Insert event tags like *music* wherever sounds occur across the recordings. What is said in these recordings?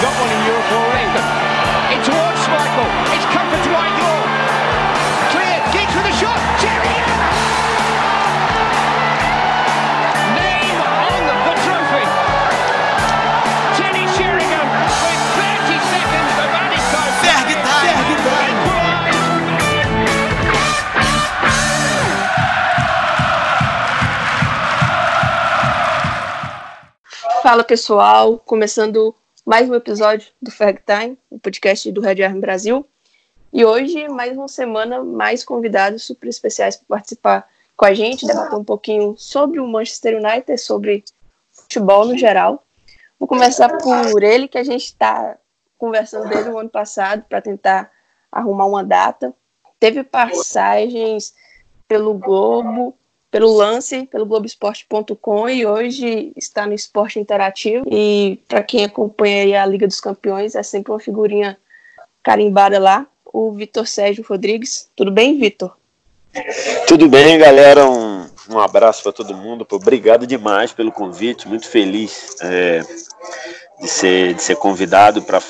got one in Europe already. In towards Michael. It's comfort to Whitelaw. Cleared. Giggs with a shot. Sheringham. Name on the trophy. Sheringham with 30 seconds of added time. Ferg time. Fala pessoal, começando mais um episódio do Ferg Time, o podcast do Red Army Brasil. E hoje, mais uma semana, mais convidados super especiais para participar com a gente, debater um pouquinho sobre o Manchester United, sobre futebol no geral. Vou começar por ele, que a gente está conversando desde o ano passado para tentar arrumar uma data. Teve passagens pelo Globo, pelo lance, pelo Globoesporte.com e hoje está no Esporte Interativo. E para quem acompanha a Liga dos Campeões, é sempre uma figurinha carimbada lá, o Vitor Sérgio Rodrigues. Tudo bem, Vitor? Tudo bem, galera. Um, um abraço para todo mundo. Obrigado demais pelo convite. Muito feliz é, de, ser, de ser convidado para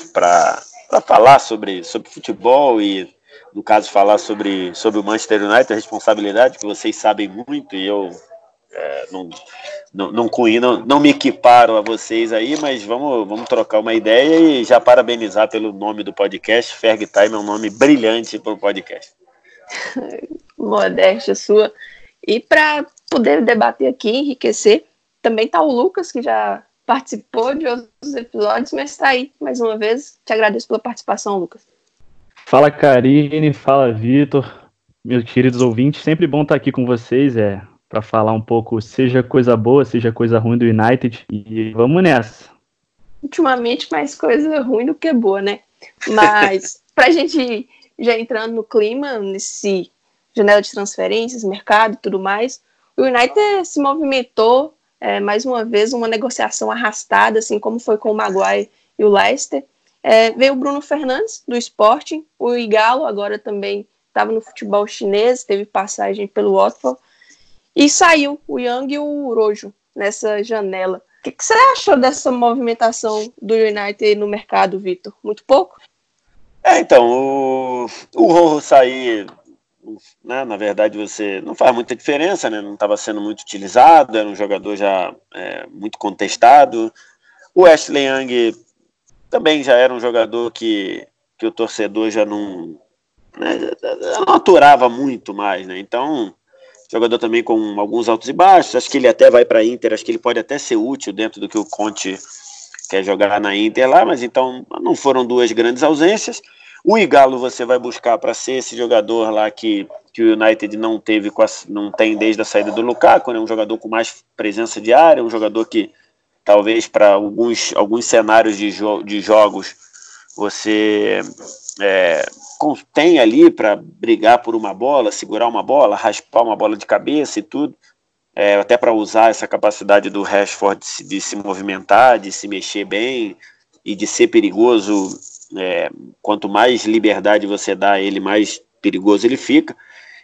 falar sobre, sobre futebol e no caso, falar sobre, sobre o Manchester United, a responsabilidade, que vocês sabem muito, e eu é, não, não, não, não, não me equiparo a vocês aí, mas vamos, vamos trocar uma ideia e já parabenizar pelo nome do podcast. Ferg Time é um nome brilhante para o podcast. *laughs* Modéstia sua. E para poder debater aqui, enriquecer, também está o Lucas, que já participou de outros episódios, mas está aí mais uma vez. Te agradeço pela participação, Lucas. Fala Karine, fala Vitor, meus queridos ouvintes, sempre bom estar aqui com vocês, é, para falar um pouco, seja coisa boa, seja coisa ruim do United, e vamos nessa. Ultimamente mais coisa ruim do que boa, né? Mas *laughs* para a gente já entrando no clima, nesse janela de transferências, mercado e tudo mais, o United se movimentou é, mais uma vez uma negociação arrastada, assim como foi com o Maguire e o Leicester, é, veio o Bruno Fernandes, do Sporting, o Igalo agora também estava no futebol chinês, teve passagem pelo Watford, e saiu o Yang e o Rojo nessa janela. O que, que, você achou dessa movimentação do United no mercado, Vitor? Muito pouco? É, então, o, o Rojo sair, né, na verdade, você não faz muita diferença, né, não estava sendo muito utilizado, era um jogador já é, muito contestado. O Ashley Young também já era um jogador que, que o torcedor já não, né, não aturava muito mais, né? Então, jogador também com alguns altos e baixos. Acho que ele até vai para a Inter, acho que ele pode até ser útil dentro do que o Conte quer jogar na Inter lá, mas então não foram duas grandes ausências. O Igalo você vai buscar para ser esse jogador lá que, que o United não teve, não tem desde a saída do Lukaku, né? um jogador com mais presença de área, um jogador que talvez para alguns, alguns cenários de, jo de jogos você é, tem ali para brigar por uma bola, segurar uma bola, raspar uma bola de cabeça e tudo, é, até para usar essa capacidade do Rashford de se, de se, movimentar, de se mexer bem e de ser perigoso. É, quanto mais liberdade você dá a ele, mais perigoso ele fica.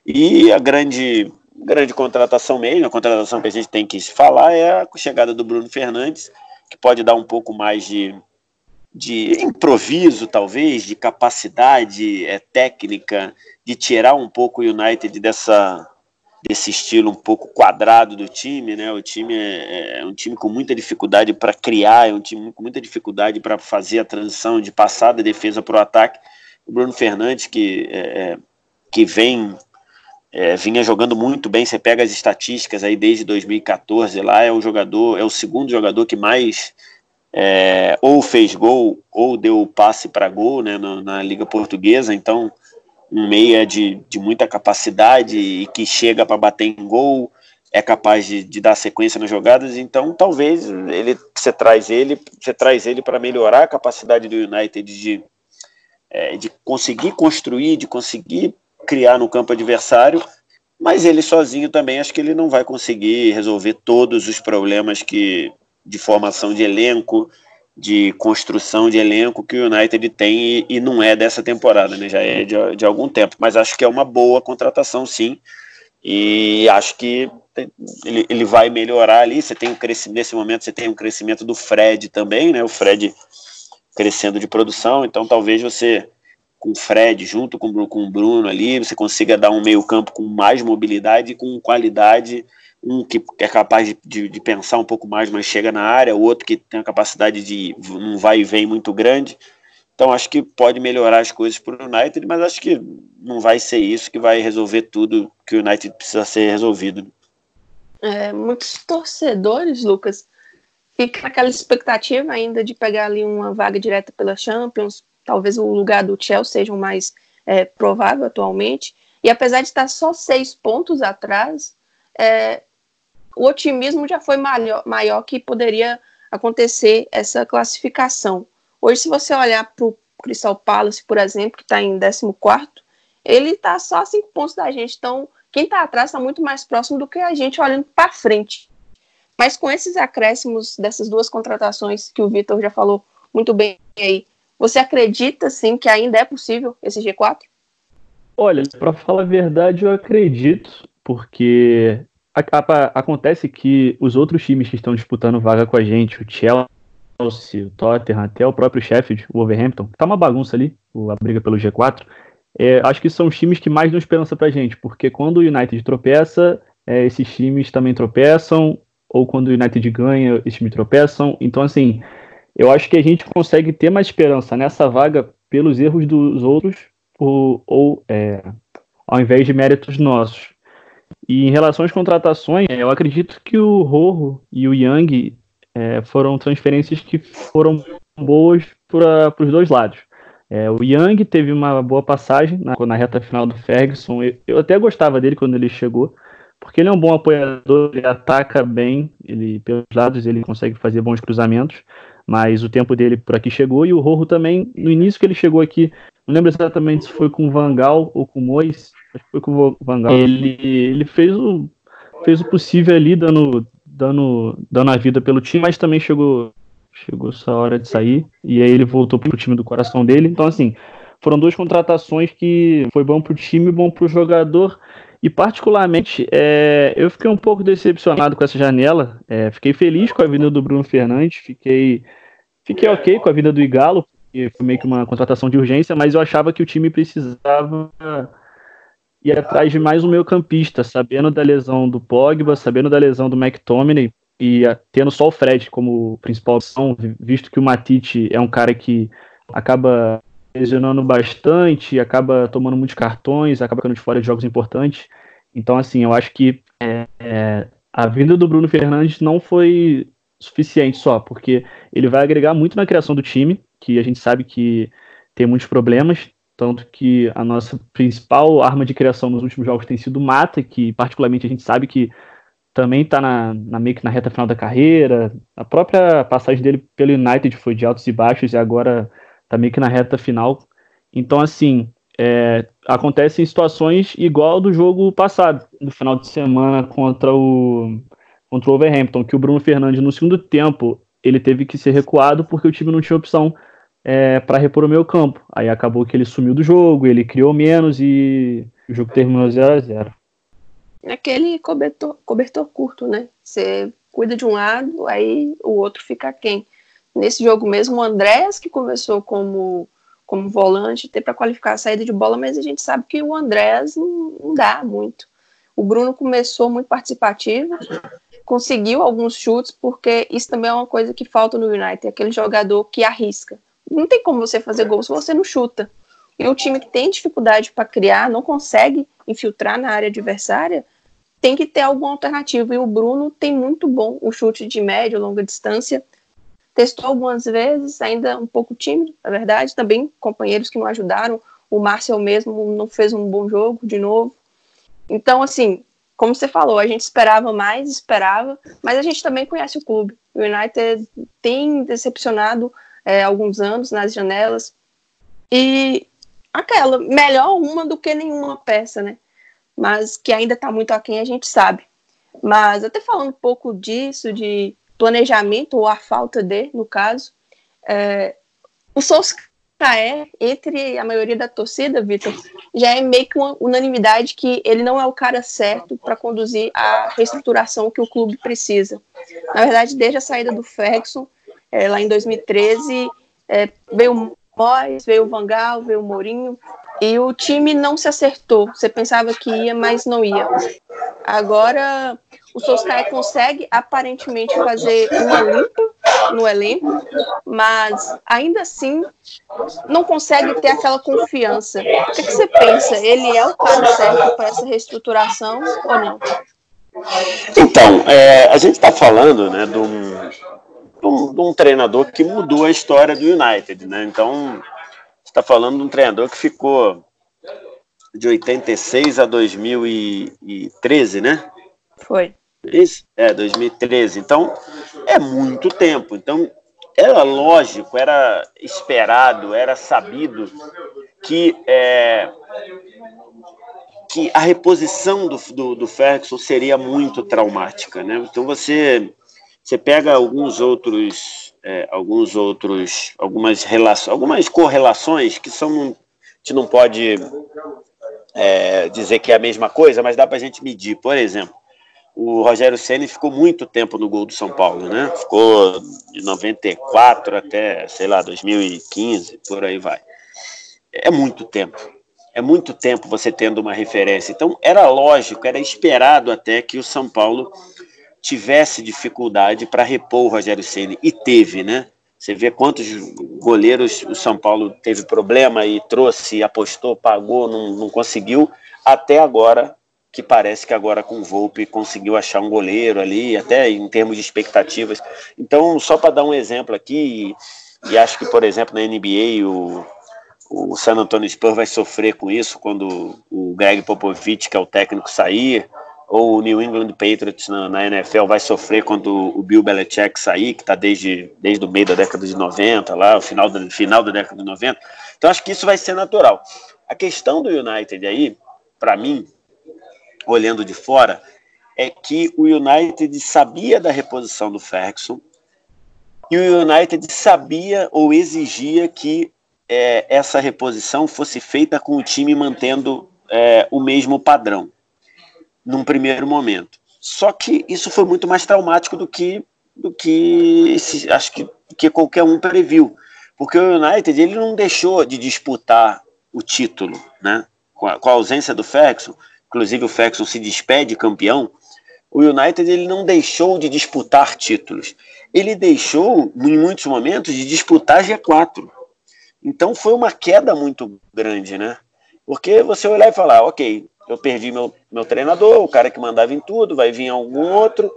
E a grande grande contratação mesmo, a contratação que a gente tem que falar é a chegada do Bruno Fernandes, que pode dar um pouco mais de, de improviso, talvez, de capacidade é, técnica, de tirar um pouco o United dessa, desse estilo um pouco quadrado do time, né? O time é, é um time com muita dificuldade para criar, é um time com muita dificuldade para fazer a transição de passar da defesa para o ataque. O Bruno Fernandes, que, é, é que vem é, vinha jogando muito bem. Você pega as estatísticas aí desde 2014 lá, é o jogador, é o segundo jogador que mais é, ou fez gol ou deu passe para gol né, na, na, Liga Portuguesa. Então, um meia de, de muita capacidade e que chega para bater em gol, é capaz de, de, dar sequência nas jogadas. Então, talvez ele você traz ele, você traz ele para melhorar a capacidade do United de, é, de conseguir construir, de conseguir criar no campo adversário, mas ele sozinho também acho que ele não vai conseguir resolver todos os problemas que de formação de elenco, de construção de elenco que o United tem e, e não é dessa temporada, né? Já é de, de, algum tempo. Mas acho que é uma boa contratação, sim. E acho que ele, ele vai melhorar ali. Você tem um crescimento nesse momento, você tem um crescimento do Fred também, né? O Fred crescendo de produção, então talvez você com o Fred junto com, com o Bruno ali, você consiga dar um meio campo com mais mobilidade e com qualidade, um que é capaz de, de, pensar um pouco mais, mas chega na área, o outro que tem a capacidade de um vai e vem muito grande. Então acho que pode melhorar as coisas para o United, mas acho que não vai ser isso que vai resolver tudo que o United precisa ser resolvido. É, muitos torcedores, Lucas, ficam naquela expectativa ainda de pegar ali uma vaga direta pela Champions, talvez o lugar do Chelsea seja o mais é, provável atualmente. E apesar de estar só seis pontos atrás, é, o otimismo já foi maior, maior que poderia acontecer essa classificação. Hoje, se você olhar para o Crystal Palace, por exemplo, que está em 14, ele está só a cinco pontos da gente. Então, quem está atrás está muito mais próximo do que a gente olhando para frente. Mas com esses acréscimos dessas duas contratações que o Vitor já falou muito bem aí, você acredita sim que ainda é possível esse G4? Olha, para falar a verdade, eu acredito, porque a, a, acontece que os outros times que estão disputando vaga com a gente, o Chelsea, o Tottenham, até o próprio Sheffield, o Wolverhampton, tá uma bagunça ali, a briga pelo G4. É, acho que são os times que mais dão esperança pra gente, porque quando o United tropeça, é, esses times também tropeçam, ou quando o United ganha, esses times tropeçam. Então, assim, eu acho que a gente consegue ter mais esperança nessa vaga pelos erros dos outros ou, ou é, ao invés de méritos nossos. E em relação às contratações, eu acredito que o Rojo e o Yang é, foram transferências que foram boas para os dois lados. É, o Yang teve uma boa passagem na, na reta final do Ferguson. Eu, eu, até gostava dele quando ele chegou, porque ele é um bom apoiador, ele ataca bem, ele pelos lados ele consegue fazer bons cruzamentos mas o tempo dele por aqui chegou e o Rojo também, no início que ele chegou aqui, não lembro exatamente se foi com o Vangal ou com o Mois, acho que foi com o Vangal. Ele, ele fez, o, fez o possível ali, dando, dando, dando a vida pelo time, mas também chegou, chegou essa hora de sair e aí ele voltou pro time do coração dele. Então, assim, foram duas contratações que foi bom pro time bom pro jogador. E particularmente, é, eu fiquei um pouco decepcionado com essa janela. É, fiquei feliz com a vinda do Bruno Fernandes, fiquei, fiquei ok com a vinda do Igalo, que foi meio que uma contratação de urgência, mas eu achava que o time precisava ir atrás de mais um meio campista, sabendo da lesão do Pogba, sabendo da lesão do McTominay, e tendo só o Fred como principal opção, visto que o Matite é um cara que acaba lesionando bastante, acaba tomando muitos cartões, acaba ficando de fora de jogos importantes. Então, assim, eu acho que é, é, a vinda do Bruno Fernandes não foi suficiente só, porque ele vai agregar muito na criação do time, que a gente sabe que tem muitos problemas, tanto que a nossa principal arma de criação nos últimos jogos tem sido Mata, que particularmente a gente sabe que também está na, na, meio que na reta final da carreira. A própria passagem dele pelo United foi de altos e baixos e agora tá meio que na reta final. Então, assim, é, acontecem situações igual do jogo passado, no final de semana contra o, contra o Overhampton, que o Bruno Fernandes, no segundo tempo, ele teve que ser recuado porque o time não tinha opção é, para repor o meio campo. Aí acabou que ele sumiu do jogo, ele criou menos e o jogo terminou 0 a 0 Aquele cobertor, cobertor curto, né? Você cuida de um lado, aí o outro fica quem nesse jogo mesmo, o Andrés, que começou como, como volante, ter para qualificar a saída de bola, mas a gente sabe que o Andrés não, não dá muito. O Bruno começou muito participativo, conseguiu alguns chutes, porque isso também é uma coisa que falta no United, aquele jogador que arrisca. Não tem como você fazer gol se você não chuta. E o time que tem dificuldade para criar, não consegue infiltrar na área adversária, tem que ter alguma alternativa. E o Bruno tem muito bom o chute de média, longa distância testou algumas vezes, ainda um pouco tímido, na verdade, também companheiros que não ajudaram, o Márcio mesmo não fez um bom jogo de novo. Então, assim, como você falou, a gente esperava mais, esperava, mas a gente também conhece o clube. O United tem decepcionado é, alguns anos nas janelas e aquela, melhor uma do que nenhuma peça, né? Mas que ainda está muito aquém, a gente sabe. Mas até falando um pouco disso, de planejamento, ou a falta de, no caso, é, o Solskjaer, entre a maioria da torcida, Vitor, já é meio que uma unanimidade que ele não é o cara certo para conduzir a reestruturação que o clube precisa. Na verdade, desde a saída do Ferguson, é, lá em 2013, É, veio o Mois, veio o Vangal, veio o Mourinho, e o time não se acertou. Você pensava que ia, mas não ia. Agora o Solskjaer consegue aparentemente fazer uma limpa no elenco, mas ainda assim não consegue ter aquela confiança. O que, que você pensa? Ele é o cara certo para essa reestruturação ou não? Então, é, a gente está falando né, de um, de, um, de um, treinador que mudou a história do United. Né? Então, está falando de um treinador que ficou de 86 a 2013, né? Foi. Isso? É, 2013. Então, é muito tempo. Então, era lógico, era esperado, era sabido que, é, que a reposição do, do, do Ferguson seria muito traumática, né? Então, você, você pega alguns outros, é, alguns outros, algumas relações, algumas correlações que são, a gente não pode é, dizer que é a mesma coisa, mas dá para a gente medir. Por exemplo, o Rogério Ceni ficou muito tempo no gol do São Paulo, né? Ficou de 94 até, sei lá, 2015, por aí vai. É muito tempo. É muito tempo você tendo uma referência. Então, era lógico, era esperado até que o São Paulo tivesse dificuldade para repor o Rogério Ceni e teve, né? Você vê quantos goleiros o São Paulo teve problema e trouxe, apostou, pagou, não, não conseguiu. Até agora que parece que agora com o Volpe conseguiu achar um goleiro ali, até em termos de expectativas. Então, só para dar um exemplo aqui, e, acho que, por exemplo, na NBA, o, o San Antonio Spurs vai sofrer com isso quando o Greg Popovich, que é o técnico, sair, ou o New England Patriots na, na NFL vai sofrer quando o Bill Belichick sair, que está desde, desde o meio da década de 90, lá, o final da, final da década de 90. Então, acho que isso vai ser natural. A questão do United aí, para mim, olhando de fora, é que o United sabia da reposição do Ferguson e o United sabia ou exigia que é, essa reposição fosse feita com o time mantendo é, o mesmo padrão num primeiro momento. Só que isso foi muito mais traumático do que do que esse, acho que, que qualquer um previu, porque o United ele não deixou de disputar o título, né? Com a, com a ausência do Ferguson, inclusive o Ferguson se despede campeão, o United ele não deixou de disputar títulos. Ele deixou, em muitos momentos, de disputar G4. Então foi uma queda muito grande, né? Porque você olhar e falar, ok, eu perdi meu, meu treinador, o cara que mandava em tudo, vai vir algum outro,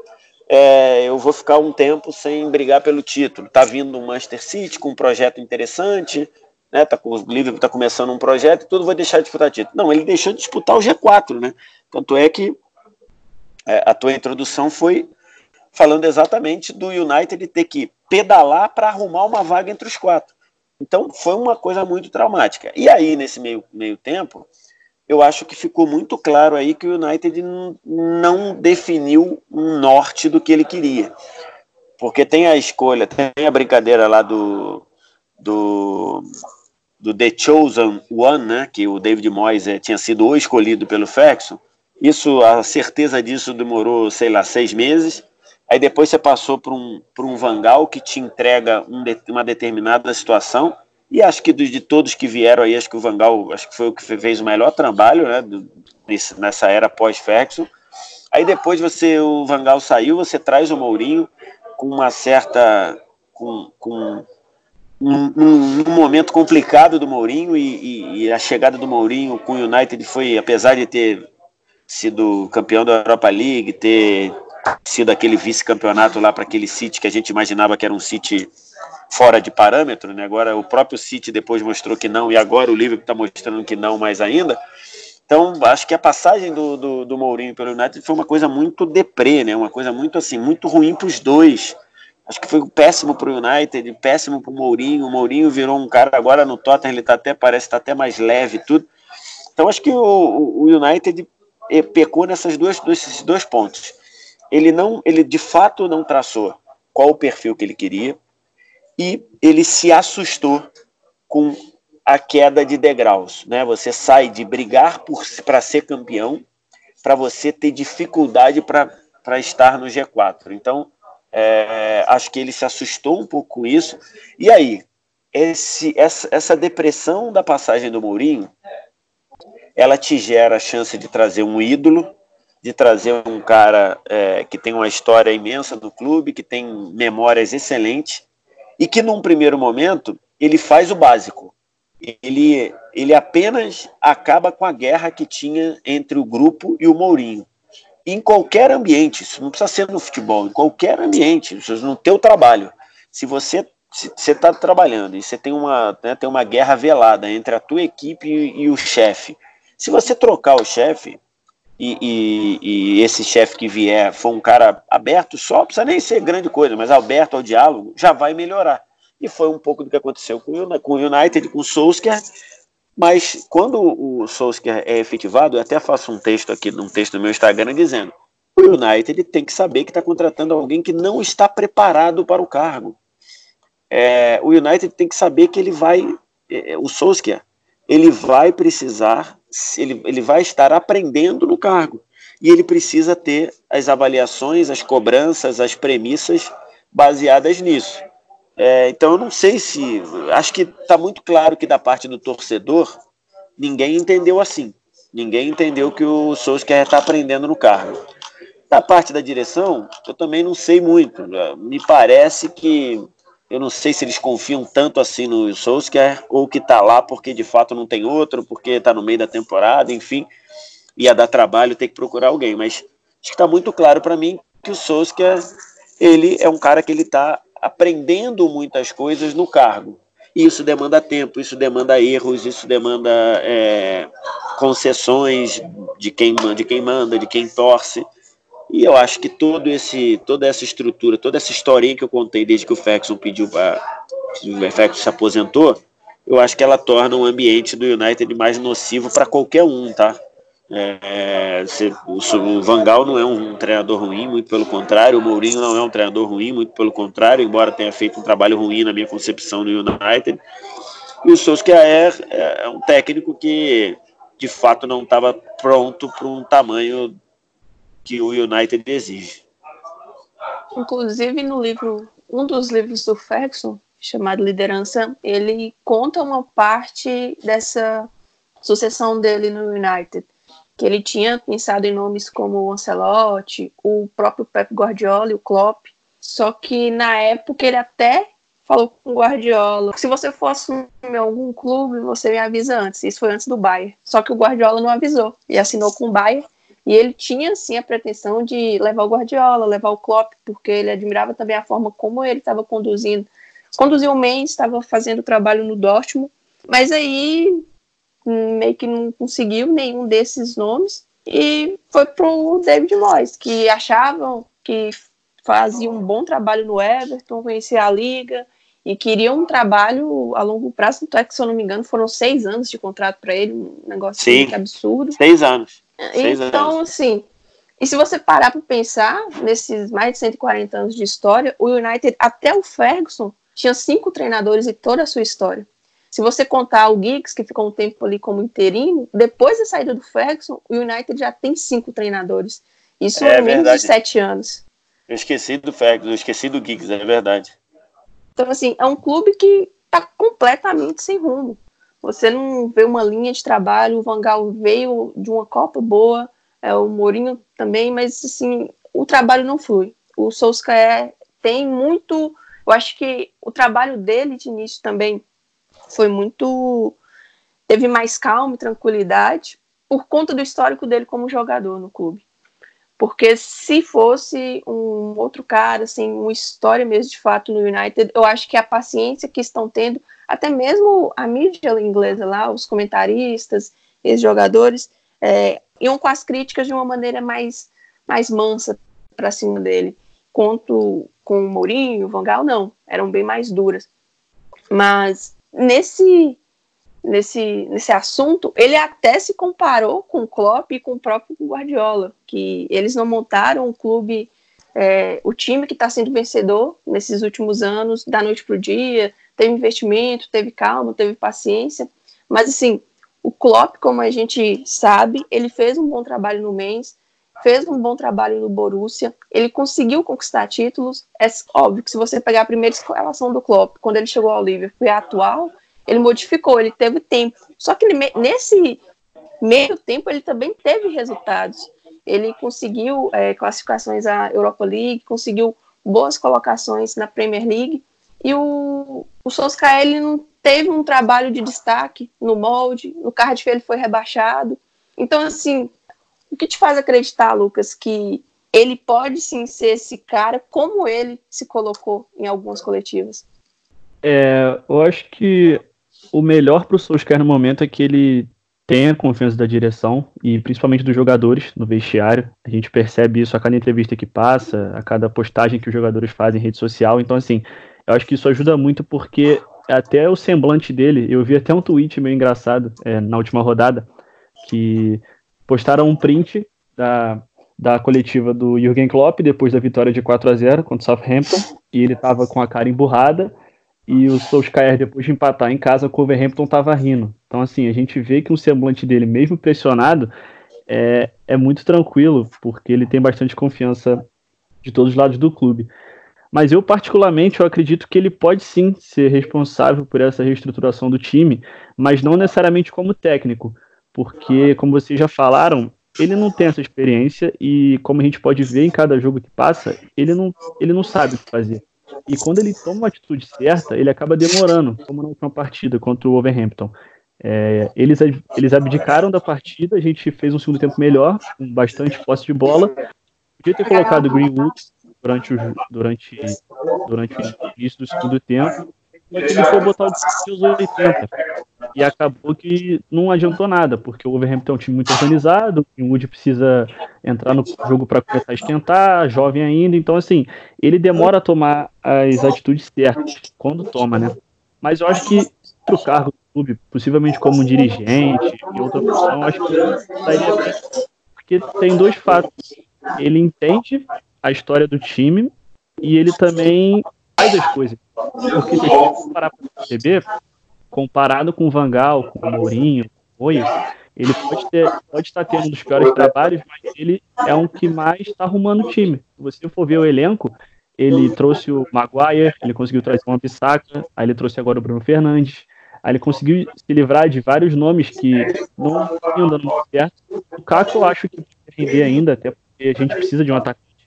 é, eu vou ficar um tempo sem brigar pelo título. Tá vindo o Manchester City com um projeto interessante, né? Tá, o Liverpool está começando um projeto e tudo vai deixar de disputar título. Não, ele deixou de disputar o G4, né? Tanto é que é, a tua introdução foi falando exatamente do United ter que pedalar para arrumar uma vaga entre os quatro. Então foi uma coisa muito traumática. E aí, nesse meio, meio tempo, eu acho que ficou muito claro aí que o United não definiu um norte do que ele queria. Porque tem a escolha, tem a brincadeira lá do, do do The Chosen One, né, que o David Moyes é, tinha sido o escolhido pelo Ferguson, isso, a certeza disso demorou, sei lá, seis meses. Aí depois você passou por um, por um Vangal que te entrega um de, uma determinada situação. E acho que de, de todos que vieram aí, acho que o Vangal acho que foi o que fez o melhor trabalho né, do, nesse, nessa era pós-Ferguson. Aí depois você o Vangal saiu, você traz o Mourinho com uma certa. com, com num, num, momento complicado do Mourinho e, e, e, a chegada do Mourinho com o United foi, apesar de ter sido campeão da Europa League, ter sido aquele vice-campeonato lá para aquele City que a gente imaginava que era um City fora de parâmetro, né? Agora o próprio City depois mostrou que não e agora o Liverpool está mostrando que não mais ainda. Então acho que a passagem do, do, do Mourinho pelo United foi uma coisa muito deprê, né? Uma coisa muito assim, muito ruim para os dois Acho que foi péssimo para o United, péssimo para o Mourinho. O Mourinho virou um cara agora no Tottenham, ele tá até parece estar tá até mais leve tudo. Então acho que o, o United pecou nessas duas, nesses dois pontos. Ele não, ele de fato não traçou qual o perfil que ele queria e ele se assustou com a queda de degraus, né? Você sai de brigar para ser campeão para você ter dificuldade para estar no G4. Então, é, acho que ele se assustou um pouco com isso. E aí, esse, essa, essa depressão da passagem do Mourinho, ela te gera a chance de trazer um ídolo, de trazer um cara é, que tem uma história imensa do clube, que tem memórias excelentes, e que num primeiro momento ele faz o básico. Ele, ele apenas acaba com a guerra que tinha entre o grupo e o Mourinho. Em qualquer ambiente, isso não precisa ser no futebol, em qualquer ambiente, no teu trabalho. Se você você está trabalhando e você tem uma, né, tem uma guerra velada entre a tua equipe e, e o chefe. Se você trocar o chefe e, e, e, esse chefe que vier for um cara aberto só, precisa nem ser grande coisa, mas aberto ao diálogo, já vai melhorar. E foi um pouco do que aconteceu com o United, com o Solskjaer, mas quando o Solskjaer é efetivado, eu até faço um texto aqui, um texto no meu Instagram dizendo o United tem que saber que está contratando alguém que não está preparado para o cargo é, o United tem que saber que ele vai, é, o Solskjaer, ele vai precisar, ele, ele vai estar aprendendo no cargo. E ele precisa ter as avaliações, as cobranças, as premissas baseadas nisso. É, então eu não sei se. Acho que está muito claro que da parte do torcedor, ninguém entendeu assim. Ninguém entendeu que o Solskjaer está aprendendo no cargo. Da parte da direção, eu também não sei muito. Me parece que eu não sei se eles confiam tanto assim no Solskjaer ou que tá lá porque de fato não tem outro, porque tá no meio da temporada, enfim, ia dar trabalho ter que procurar alguém. Mas acho que está muito claro para mim que o Solskjaer ele é um cara que ele está aprendendo muitas coisas no cargo. Isso demanda tempo, isso demanda erros, isso demanda é, concessões de quem, de quem manda, de quem torce. E eu acho que todo esse, toda essa estrutura, toda essa historinha que eu contei desde que o Ferguson pediu para o Ferguson se aposentou, eu acho que ela torna o ambiente do United mais nocivo para qualquer um, tá? É, se, o, o Vangal não é um, treinador ruim, muito pelo contrário. O Mourinho não é um treinador ruim, muito pelo contrário, embora tenha feito um trabalho ruim na minha concepção no United. E o Solskjaer é, é um técnico que de fato não estava pronto para um tamanho que o United exige. Inclusive no livro, um dos livros do Ferguson, chamado Liderança, ele conta uma parte dessa sucessão dele no United, que ele tinha pensado em nomes como o Ancelotti, o próprio Pep Guardiola e o Klopp, só que na época ele até falou com o Guardiola, se você for assumir algum clube, você me avisa antes. Isso foi antes do Bayern. Só que o Guardiola não avisou e assinou com o Bayern e ele tinha, sim, a pretensão de levar o Guardiola, levar o Klopp, porque ele admirava também a forma como ele estava conduzindo. Conduziu o Mendes, estava fazendo trabalho no Dortmund, mas aí meio que não conseguiu nenhum desses nomes e foi pro David Moyes, que achavam que fazia um bom trabalho no Everton, conhecia a liga e queria um trabalho a longo prazo. Tanto é que, se eu não me engano, foram seis anos de contrato para ele, um negócio Sim, absurdo. Seis anos. Então, assim, e se você parar para pensar, nesses mais de 140 anos de história, o United, até o Ferguson, tinha cinco treinadores em toda a sua história. Se você contar o Giggs, que ficou um tempo ali como interino, depois da saída do Ferguson, o United já tem cinco treinadores. Isso é, em menos verdade. de sete anos. Eu esqueci do Ferguson, eu esqueci do Giggs, é verdade. Então, assim, é um clube que está completamente sem rumo. Você não vê uma linha de trabalho. O Vangal veio de uma Copa boa, é, o Mourinho também, mas assim, o trabalho não flui. O Solskjaer tem muito. Eu acho que o trabalho dele de início também foi muito. teve mais calma e tranquilidade por conta do histórico dele como jogador no clube. Porque se fosse um outro cara, assim, uma história mesmo de fato no United, eu acho que a paciência que estão tendo, até mesmo a mídia inglesa lá, os comentaristas, os jogadores, é, iam com as críticas de uma maneira mais, mais mansa para cima dele. Quanto com o Mourinho, o Van Gaal, não, eram bem mais duras. Mas nesse nesse, nesse assunto, ele até se comparou com o Klopp e com o próprio Guardiola, que eles não montaram um clube, é, o time que está sendo vencedor nesses últimos anos, da noite para o dia, teve investimento, teve calma, teve paciência, mas assim, o Klopp, como a gente sabe, ele fez um bom trabalho no mês, fez um bom trabalho no Borussia, ele conseguiu conquistar títulos. É óbvio que se você pegar a primeira escalação do Klopp, quando ele chegou ao Liverpool e a atual, ele modificou, ele teve tempo. Só que ele, nesse meio tempo ele também teve resultados. Ele conseguiu é, classificações à Europa League, conseguiu boas colocações na Premier League. E o, o Solskjaer ele não teve um trabalho de destaque no molde, no Cardiff ele foi rebaixado. Então, assim, o que te faz acreditar, Lucas, que ele pode sim ser esse cara, como ele se colocou em algumas coletivas? É, eu acho que o melhor para o Solskjaer no momento é que ele tenha confiança da direção e principalmente dos jogadores no vestiário. A gente percebe isso a cada entrevista que passa, a cada postagem que os jogadores fazem em rede social. Então, assim, eu acho que isso ajuda muito porque até o semblante dele, eu vi até um tweet meio engraçado é, na última rodada, que postaram um print da, da coletiva do Jürgen Klopp depois da vitória de 4 a 0 contra o Southampton, e ele tava com a cara emburrada, e o Solskjaer, depois de empatar em casa o Wolverhampton, tava rindo. Então, assim, a gente vê que o semblante dele, mesmo pressionado, é, é muito tranquilo, porque ele tem bastante confiança de todos os lados do clube. Mas eu, particularmente, eu acredito que ele pode sim ser responsável por essa reestruturação do time, mas não necessariamente como técnico, porque, como vocês já falaram, ele não tem essa experiência e, como a gente pode ver em cada jogo que passa, ele não, ele não sabe o que fazer. E quando ele toma uma atitude certa, ele acaba demorando, como na última partida contra o Wolverhampton. É, eles, eles abdicaram da partida, a gente fez um segundo tempo melhor, com bastante posse de bola. Podia ter colocado o Greenwood durante o, durante, durante o início do segundo tempo, ele foi botar o dos 80. E acabou que não adiantou nada, porque o Wolverhampton é um time muito organizado, o Wood precisa entrar no jogo para começar a esquentar, jovem ainda, então assim, ele demora a tomar as atitudes certas, quando toma, né? Mas eu acho que o cargo do clube, possivelmente como dirigente e outra função, acho que sairia bem, porque tem dois fatos. Ele entende a história do time e ele também faz as coisas. Porque se a gente parar para perceber, comparado com o Vangal, com o Mourinho, com o ele pode, ter, pode estar tendo um dos piores trabalhos, mas ele é um que mais está arrumando o time. Se você for ver o elenco, ele trouxe o Maguire, ele conseguiu trazer uma Bissaka, aí ele trouxe agora o Bruno Fernandes, aí ele conseguiu se livrar de vários nomes que não estão dando muito certo. O Caco eu acho que pode render ainda, até porque a gente precisa de um atacante,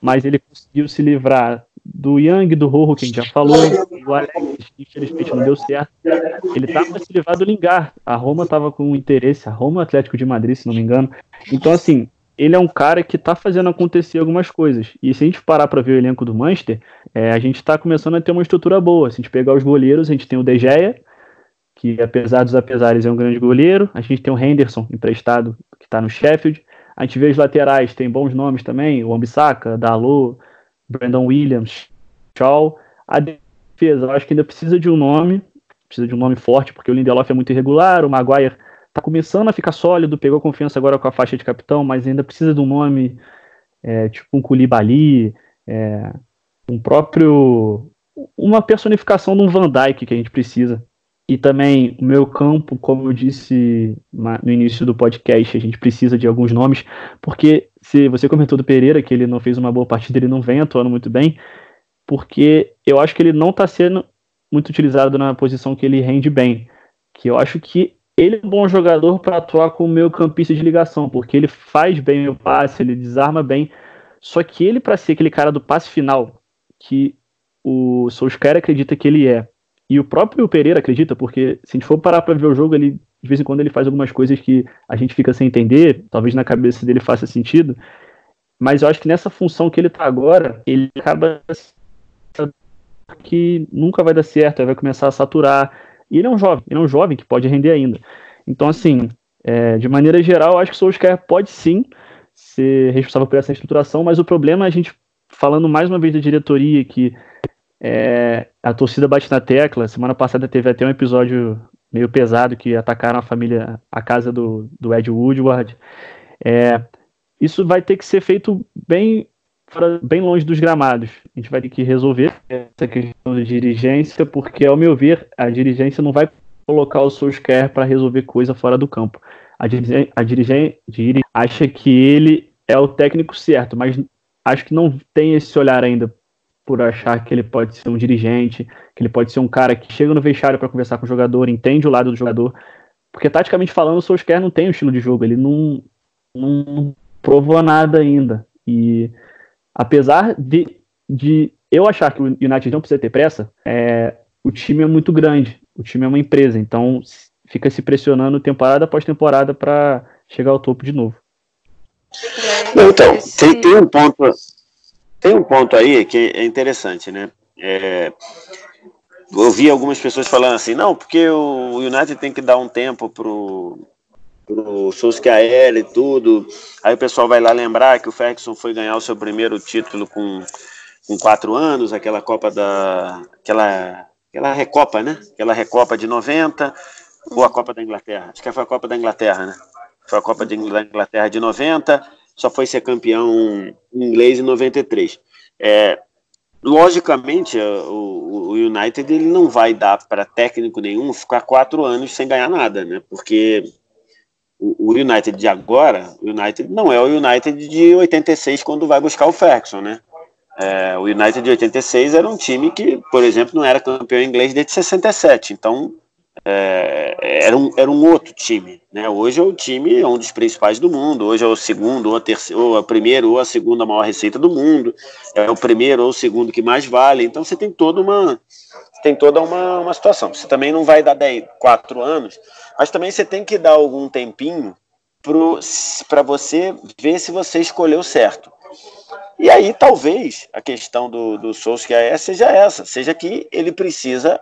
mas ele conseguiu se livrar do Yang, do Rojo, que a gente já falou, do Alex, que infelizmente não deu certo. Ele estava se livrar do Lingar. A Roma estava com interesse, a Roma Atlético de Madrid, se não me engano. Então, assim, ele é um cara que está fazendo acontecer algumas coisas. E se a gente parar para ver o elenco do Manchester, é, a gente está começando a ter uma estrutura boa. Se a gente pegar os goleiros, a gente tem o De Gea, que apesar dos apesares é um grande goleiro. A gente tem o Henderson, emprestado, que está no Sheffield. A gente vê os laterais, tem bons nomes também, o Ambissaca, Dalot, Brandon Williams, Shaw. A defesa, eu acho que ainda precisa de um nome, precisa de um nome forte, porque o Lindelof é muito irregular, o Maguire tá começando a ficar sólido, pegou confiança agora com a faixa de capitão, mas ainda precisa de um nome é, tipo um Koulibaly, é, um próprio uma personificação de um Van Dyke que a gente precisa. E também o meu campo, como eu disse no início do podcast, a gente precisa de alguns nomes, porque se você comentou do Pereira que ele não fez uma boa partida, ele não vem atuando muito bem, porque eu acho que ele não está sendo muito utilizado na posição que ele rende bem. Que eu acho que ele é um bom jogador para atuar como meio campista de ligação, porque ele faz bem o passe, ele desarma bem. Só que ele, para ser aquele cara do passe final, que o Solskjaer acredita que ele é, e o próprio Pereira acredita, porque se a gente for parar para ver o jogo, ele de vez em quando ele faz algumas coisas que a gente fica sem entender, talvez na cabeça dele faça sentido, mas eu acho que nessa função que ele tá agora, ele acaba que nunca vai dar certo, vai começar a saturar. E ele é um jovem, ele é um jovem que pode render ainda. Então, assim, é, de maneira geral, eu acho que o Solskjaer pode sim ser responsável por essa estruturação, mas o problema é a gente, falando mais uma vez da diretoria, que é, a torcida bate na tecla. Semana passada teve até um episódio meio pesado que atacaram a família, a casa do, do Ed Woodward. É, isso vai ter que ser feito bem, bem longe dos gramados. A gente vai ter que resolver essa questão de dirigência, porque, ao meu ver, a dirigência não vai colocar o Solskjaer para resolver coisa fora do campo. A dirigência, a dirigência acha que ele é o técnico certo, mas acho que não tem esse olhar ainda por achar que ele pode ser um dirigente, que ele pode ser um cara que chega no vestiário para conversar com o jogador, entende o lado do jogador. Porque, taticamente falando, o Solskjaer não tem o estilo de jogo, ele não, não provou nada ainda. E apesar de, de eu achar que o United não precisa ter pressa, é, o time é muito grande, o time é uma empresa, então fica se pressionando temporada após temporada para chegar ao topo de novo. Então, tem, tem um ponto tem um ponto aí que é interessante, né? É, ouvi algumas pessoas falando assim, não, porque o United tem que dar um tempo pro, pro Solskjaer e tudo. Aí o pessoal vai lá lembrar que o Ferguson foi ganhar o seu primeiro título com, com quatro anos, aquela Copa da. aquela, aquela Recopa, né? Aquela Recopa de 90, ou a Copa da Inglaterra. Acho que foi a Copa da Inglaterra, né? Foi a Copa da Inglaterra de 90 só foi ser campeão inglês em 93. É, logicamente, o, o United ele não vai dar para técnico nenhum ficar quatro anos sem ganhar nada, né? Porque o, o United de agora, o United não é o United de 86 quando vai buscar o Ferguson, né? É, o United de 86 era um time que, por exemplo, não era campeão inglês desde 67. Então, é, era, um, era um outro time. Né? Hoje é o time, é um dos principais do mundo. Hoje é o segundo, ou a terceira, ou a primeira, ou a segunda maior receita do mundo. É o primeiro ou o segundo que mais vale. Então você tem toda uma tem toda uma, uma situação. Você também não vai dar 10, 4 anos, mas também você tem que dar algum tempinho para você ver se você escolheu certo. E aí, talvez, a questão do, do Solskjaer seja essa, seja que ele precisa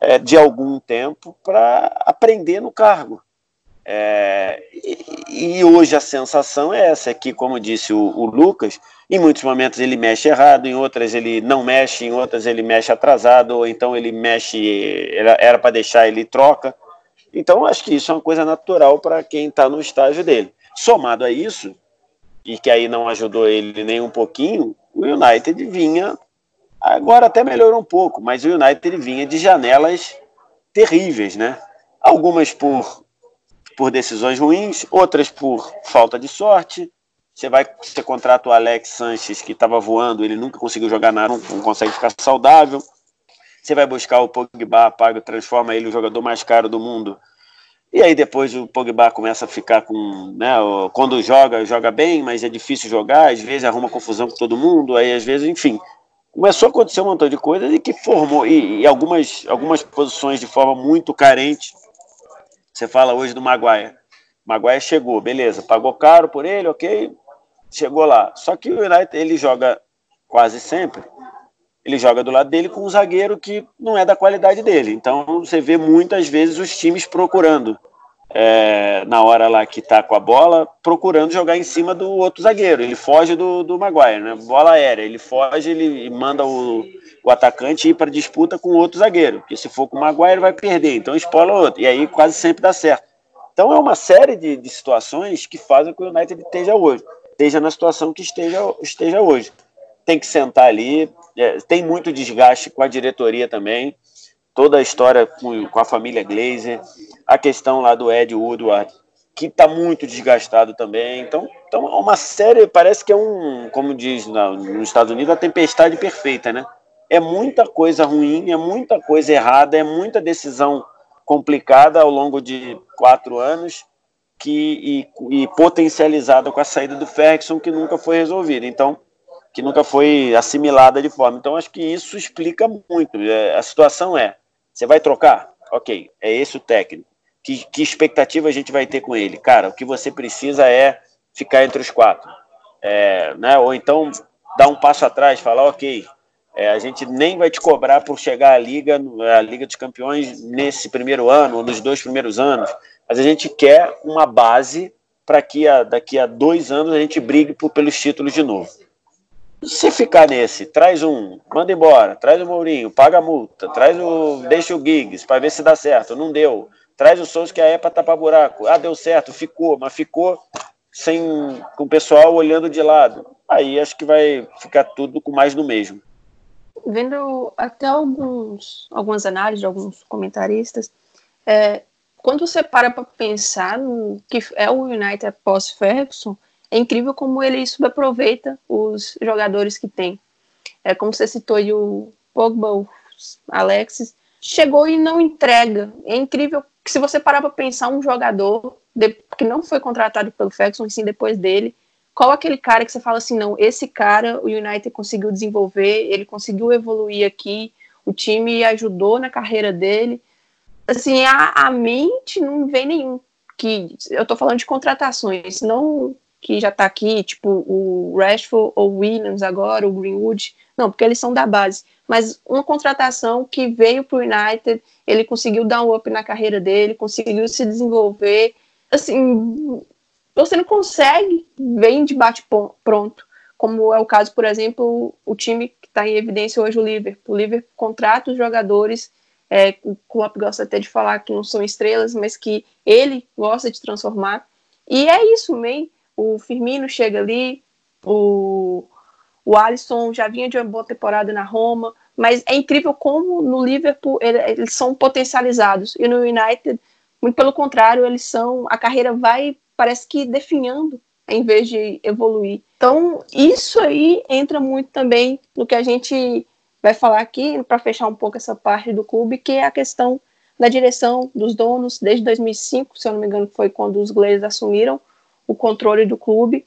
é, de algum tempo para aprender no cargo. É, e, e, hoje a sensação é essa, é que, como disse o, o, Lucas, em muitos momentos ele mexe errado, em outras ele não mexe, em outras ele mexe atrasado, ou então ele mexe, era para deixar, ele troca. Então, acho que isso é uma coisa natural para quem está no estágio dele. Somado a isso, e que aí não ajudou ele nem um pouquinho, o United vinha Agora até melhorou um pouco, mas o United vinha de janelas terríveis, né? Algumas por, por decisões ruins, outras por falta de sorte. Você vai, você contrata o Alex Sanches, que estava voando, ele nunca conseguiu jogar nada, não, não consegue ficar saudável. Você vai buscar o Pogba, paga, transforma ele o jogador mais caro do mundo. E aí depois o Pogba começa a ficar com, né, quando joga, joga bem, mas é difícil jogar, às vezes arruma confusão com todo mundo, aí às vezes, enfim, começou a acontecer um montão de coisas e que formou, e, e, algumas, algumas posições de forma muito carente. Você fala hoje do Maguire. Maguire chegou, beleza, pagou caro por ele, ok, chegou lá. Só que o United, ele joga quase sempre, ele joga do lado dele com um zagueiro que não é da qualidade dele. Então você vê muitas vezes os times procurando é, na hora lá que tá com a bola, procurando jogar em cima do outro zagueiro. Ele foge do, do Maguire, né? Bola aérea. Ele foge, ele manda o, o atacante ir para disputa com outro zagueiro. Porque se for com o Maguire, vai perder. Então espola o outro. E aí quase sempre dá certo. Então é uma série de, de situações que fazem com que o United esteja hoje. Esteja na situação que esteja, esteja hoje. Tem que sentar ali. É, tem muito desgaste com a diretoria também toda a história com, com a família Glazer, a questão lá do Ed Woodward, que está muito desgastado também. Então, então, é uma série, parece que é um, como diz na, nos Estados Unidos, a tempestade perfeita, né? É muita coisa ruim, é muita coisa errada, é muita decisão complicada ao longo de quatro anos que, e, e potencializada com a saída do Ferguson, que nunca foi resolvida. Então, que nunca foi assimilada de forma. Então, acho que isso explica muito. É, a situação é você vai trocar? Ok, é esse o técnico. Que, que expectativa a gente vai ter com ele? Cara, o que você precisa é ficar entre os quatro. É, né? Ou então dar um passo atrás, falar, ok, é, a gente nem vai te cobrar por chegar à Liga, à Liga dos Campeões nesse primeiro ano, ou nos dois primeiros anos, mas a gente quer uma base para que a, daqui a dois anos a gente brigue por, pelos títulos de novo. Se ficar nesse, traz um, manda embora, traz o Mourinho, paga a multa, traz o, deixa o Giggs para ver se dá certo, não deu. Traz o Souza que é para tapar buraco. Ah, deu certo, ficou, mas ficou sem com o pessoal olhando de lado. Aí acho que vai ficar tudo com mais do mesmo. Vendo até alguns algumas análises de alguns comentaristas, é, quando você para para pensar no que é o United pós Ferguson, é incrível como ele subaproveita os jogadores que tem. É como você citou aí o Pogba, o Alexis, chegou e não entrega. É incrível que se você parar para pensar um jogador de, que não foi contratado pelo Ferguson, sim depois dele, qual aquele cara que você fala assim, não, esse cara o United conseguiu desenvolver, ele conseguiu evoluir aqui, o time ajudou na carreira dele. Assim, a, a mente não vem nenhum. Que eu tô falando de contratações, não que já tá aqui, tipo o Rashford ou o Williams agora, o Greenwood, não, porque eles são da base. Mas uma contratação que veio pro United, ele conseguiu dar um up na carreira dele, conseguiu se desenvolver. Assim, você não consegue ver de bate pronto, como é o caso, por exemplo, o time que está em evidência hoje, o Liverpool. O Liverpool contrata os jogadores, é, o Klopp gosta até de falar que não são estrelas, mas que ele gosta de transformar. E é isso, meio. O Firmino chega ali, o o Alisson já vinha de uma boa temporada na Roma, mas é incrível como no Liverpool eles são potencializados e no United, muito pelo contrário, eles são a carreira vai parece que definhando em vez de evoluir. Então, isso aí entra muito também no que a gente vai falar aqui para fechar um pouco essa parte do clube, que é a questão da direção dos donos desde 2005, se eu não me engano, foi quando os Glazers assumiram o controle do clube.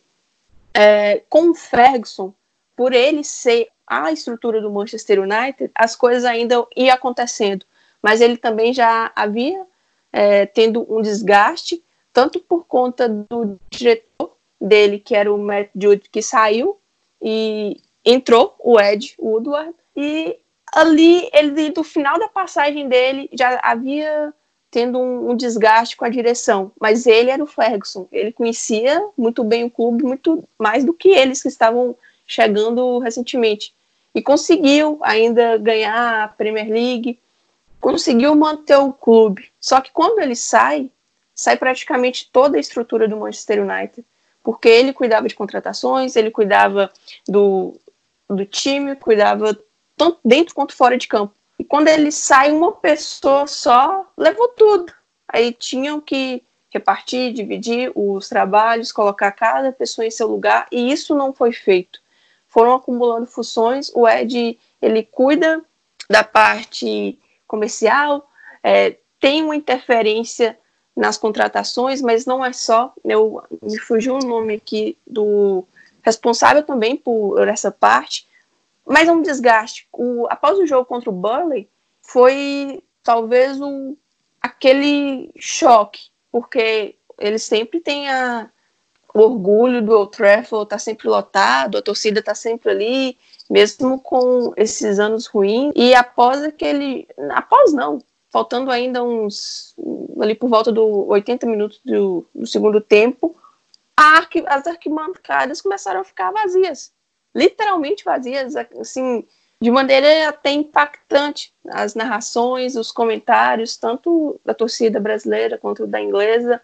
É, com o Ferguson, por ele ser a estrutura do Manchester United, as coisas ainda iam acontecendo. Mas ele também já havia é, tendo um desgaste, tanto por conta do diretor dele, que era o Matt Jude, que saiu, e entrou o Ed Woodward, e ali, ele do final da passagem dele, já havia tendo um, um, desgaste com a direção, mas ele era o Ferguson, ele conhecia muito bem o clube, muito mais do que eles que estavam chegando recentemente. E conseguiu ainda ganhar a Premier League, conseguiu manter o clube. Só que quando ele sai, sai praticamente toda a estrutura do Manchester United. Porque ele cuidava de contratações, ele cuidava do, do time, cuidava tanto dentro quanto fora de campo. E quando ele sai, uma pessoa só levou tudo. Aí tinham que repartir, dividir os trabalhos, colocar cada pessoa em seu lugar, e isso não foi feito foram acumulando funções. O Ed ele cuida da parte comercial, é, tem uma interferência nas contratações, mas não é só. Eu me fugiu o nome aqui do responsável também por essa parte, mas é um desgaste. O, após o jogo contra o Burley, foi talvez um, aquele choque, porque ele sempre tem a, o orgulho do Old Trafford tá sempre lotado, a torcida tá sempre ali, mesmo com esses anos ruins. E após aquele. Após não, faltando ainda uns. ali por volta do 80 minutos do, do segundo tempo, arqui, as arquibancadas começaram a ficar vazias. Literalmente vazias, assim, de maneira até impactante. As narrações, os comentários, tanto da torcida brasileira quanto da inglesa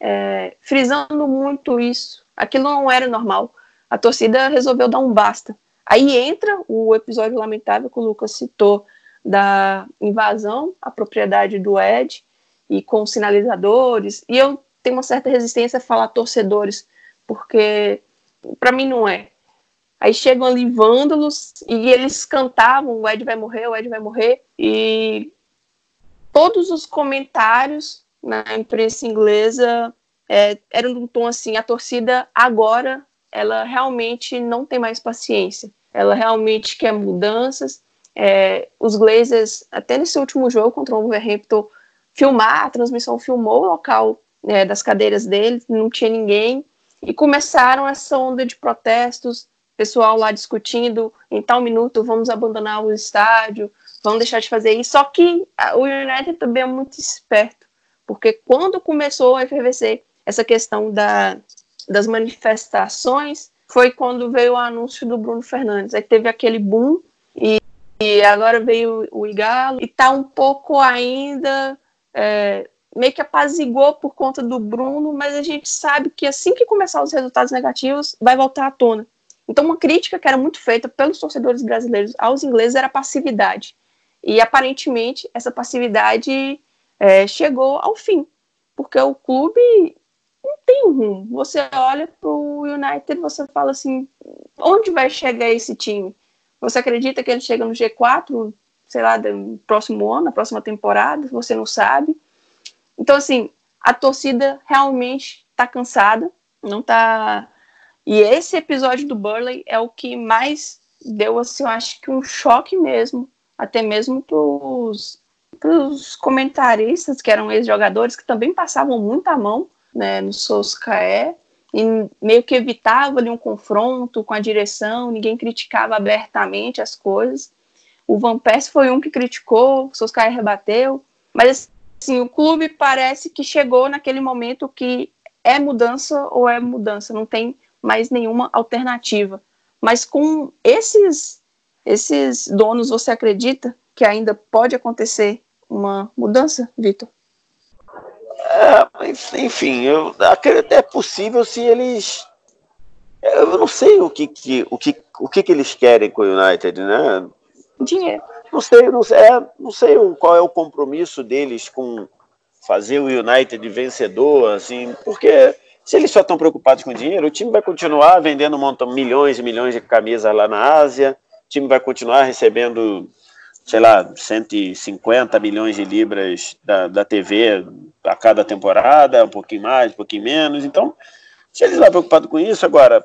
é, frisando muito isso. Aquilo não era normal. A torcida resolveu dar um basta. Aí entra o episódio lamentável que o Lucas citou da invasão à propriedade do Ed e com sinalizadores. E eu tenho uma certa resistência a falar torcedores, porque para mim não é. Aí chegam ali vândalos e eles cantavam: o Ed vai morrer, o Ed vai morrer. E todos os comentários na imprensa inglesa é, era um tom assim, a torcida agora ela realmente não tem mais paciência, ela realmente quer mudanças. É, os Glazers, até nesse último jogo contra o Wolverhampton, filmar, a transmissão filmou o local né, das cadeiras deles, não tinha ninguém, e começaram essa onda de protestos, pessoal lá discutindo, em tal minuto vamos abandonar o estádio, vamos deixar de fazer isso, só que o United também é muito esperto, porque quando começou a efervescer essa questão da, das manifestações, foi quando veio o anúncio do Bruno Fernandes. Aí teve aquele boom e, e agora veio o Igalo e tá um pouco ainda é, meio que apaziguou por conta do Bruno, mas a gente sabe que assim que começar os resultados negativos, vai voltar à tona. Então, uma crítica que era muito feita pelos torcedores brasileiros aos ingleses era a passividade. E aparentemente essa passividade é, chegou ao fim, porque o clube não tem um rumo. Você olha para o United, você fala assim, onde vai chegar esse time? Você acredita que ele chega no G4, sei lá, no próximo ano, na próxima temporada? Você não sabe. Então, assim, a torcida realmente está cansada, não tá. E esse episódio do Burley é o que mais deu, assim, eu acho que um choque mesmo, até mesmo pros, pros comentaristas, que eram ex-jogadores, que também passavam muita mão né, no Solskjaer, e meio que evitava ali um confronto com a direção, ninguém criticava abertamente as coisas. O Van Persie foi um que criticou, o Solskjaer rebateu, mas assim, o clube parece que chegou naquele momento que é mudança ou é mudança, não tem mais nenhuma alternativa. Mas com esses esses donos, você acredita que ainda pode acontecer uma mudança, Vitor? É, mas, enfim, eu acredito é possível se eles. Eu não sei o que, que, o que, o que, que eles querem com o United, né? Dinheiro. Não sei, não sei, é, não sei qual é o compromisso deles com fazer o United vencedor, assim, porque se eles só estão preocupados com dinheiro, o time vai continuar vendendo montão, milhões e milhões de camisas lá na Ásia, o time vai continuar recebendo, sei lá, 150 milhões de libras da, da TV a cada temporada, um pouquinho mais, um pouquinho menos. Então, se eles estão preocupados com isso, agora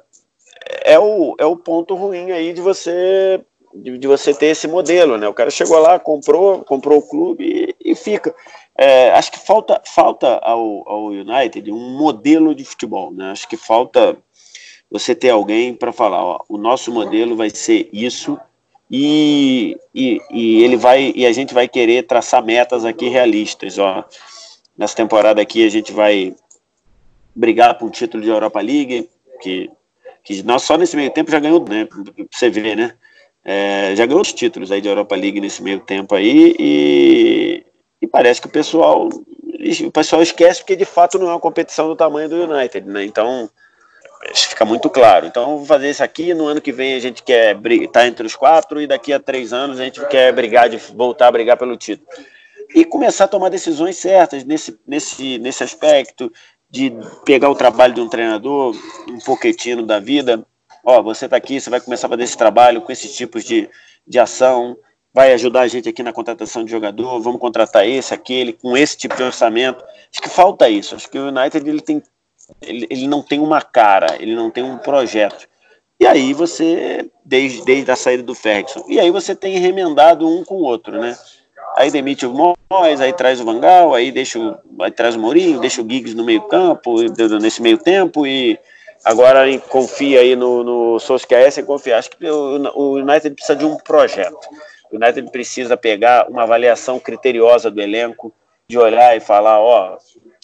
é o, é o ponto ruim aí de você de, de, você ter esse modelo, né? O cara chegou lá, comprou, comprou o clube e, e fica. É, acho que falta, falta ao, ao United um modelo de futebol, né? Acho que falta você ter alguém para falar, ó, o nosso modelo vai ser isso e, e, e, ele vai e a gente vai querer traçar metas aqui realistas, ó. Nessa temporada aqui a gente vai brigar por um título de Europa League, que, que nós só nesse meio tempo já ganhou, né? Você ver, né? É, já ganhou os títulos aí de Europa League nesse meio tempo aí e, e parece que o pessoal o pessoal esquece porque de fato não é uma competição do tamanho do United, né? Então fica muito claro. Então vou fazer isso aqui. No ano que vem a gente quer estar tá entre os quatro e daqui a três anos a gente quer brigar de voltar a brigar pelo título e começar a tomar decisões certas nesse nesse nesse aspecto de pegar o trabalho de um treinador, um pouquinho da vida, ó, você está aqui, você vai começar a fazer esse trabalho com esses tipos de, de ação, vai ajudar a gente aqui na contratação de jogador, vamos contratar esse, aquele, com esse tipo de orçamento. Acho que falta isso. Acho que o United ele tem, ele, ele não tem uma cara, ele não tem um projeto. E aí você, desde, desde a saída do Ferguson, e aí você tem remendado um com o outro, né? Aí demite o Mois, aí traz o Vangal, aí deixa o, aí traz o Mourinho, deixa o Giggs no meio campo, nesse meio tempo, e Agora confia aí no, no Solskjaer sem confiar. Acho que o, o United precisa de um projeto. O United precisa pegar uma avaliação criteriosa do elenco, de olhar e falar, ó,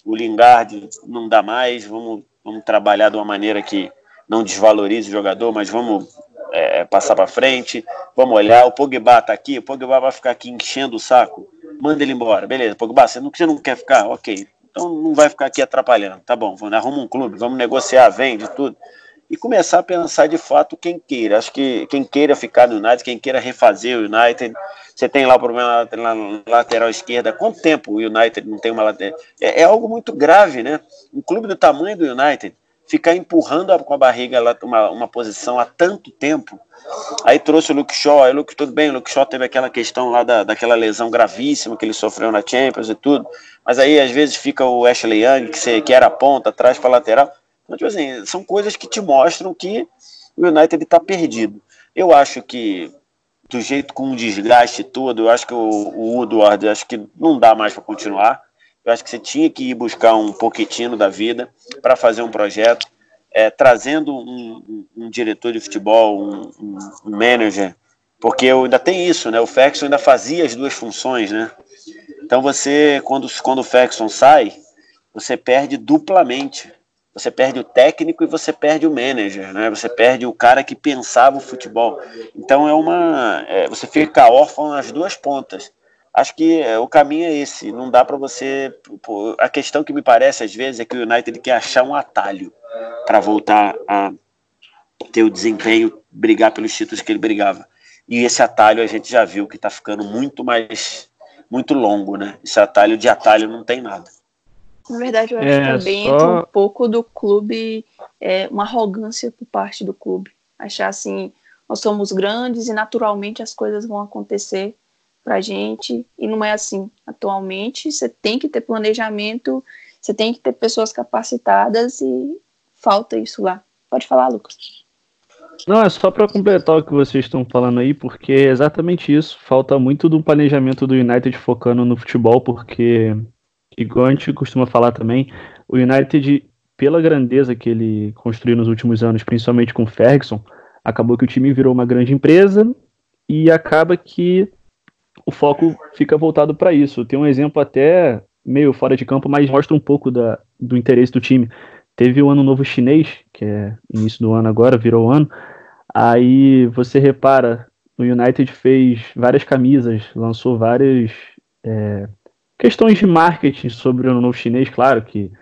o Lingard não dá mais, vamos, vamos trabalhar de uma maneira que não desvalorize o jogador, mas vamos é, passar para frente, vamos olhar, o Pogba tá aqui, o Pogba vai ficar aqui enchendo o saco, manda ele embora, beleza, Pogba, você não, você não quer ficar? Ok, então não vai ficar aqui atrapalhando. Tá bom, arruma um clube, vamos negociar, vende tudo. E começar a pensar de fato quem queira. Acho que quem queira ficar no United, quem queira refazer o United. Você tem lá o problema na lateral esquerda. Quanto tempo o United não tem uma lateral? É, é algo muito grave, né? Um clube do tamanho do United ficar empurrando com a barriga uma, uma posição há tanto tempo. Aí trouxe o Luke Shaw, aí Luke, tudo bem, o Luke Shaw teve aquela questão lá da, daquela lesão gravíssima que ele sofreu na Champions e tudo, mas aí às vezes fica o Ashley Young, que, que era ponta, atrás para lateral. Então, tipo assim, são coisas que te mostram que o United está perdido. Eu acho que, do jeito com o desgaste todo, eu acho que o, o Woodward, acho que não dá mais para continuar. Eu acho que você tinha que ir buscar um pouquinho da vida para fazer um projeto, é, trazendo um, um, um, diretor de futebol, um, um, manager, porque eu ainda tem isso, né? O Ferguson ainda fazia as duas funções, né? Então você, quando, quando o Ferguson sai, você perde duplamente. Você perde o técnico e você perde o manager, né? Você perde o cara que pensava o futebol. Então é uma, é, você fica órfão nas duas pontas acho que é, o caminho é esse. Não dá para você. Pô, a questão que me parece às vezes é que o United quer achar um atalho para voltar a ter o desempenho, brigar pelos títulos que ele brigava. E esse atalho a gente já viu que está ficando muito mais muito longo, né? Esse atalho de atalho não tem nada. Na verdade, eu acho é, que também só... entra um pouco do clube, é, uma arrogância por parte do clube. Achar assim, nós somos grandes e naturalmente as coisas vão acontecer pra gente, e não é assim. Atualmente, você tem que ter planejamento, você tem que ter pessoas capacitadas e falta isso lá. Pode falar, Lucas. Não, é só para completar o que vocês estão falando aí, porque é exatamente isso. Falta muito do planejamento do United focando no futebol, porque igual a gente costuma falar também, o United, pela grandeza que ele construiu nos últimos anos, principalmente com o Ferguson, acabou que o time virou uma grande empresa e acaba que o foco fica voltado para isso. Tem um exemplo até meio fora de campo, mas mostra um pouco da, do interesse do time. Teve o Ano Novo Chinês, que é início do ano agora, virou ano. Aí você repara, o United fez várias camisas, lançou várias é, Questões de marketing sobre o novo chinês, claro que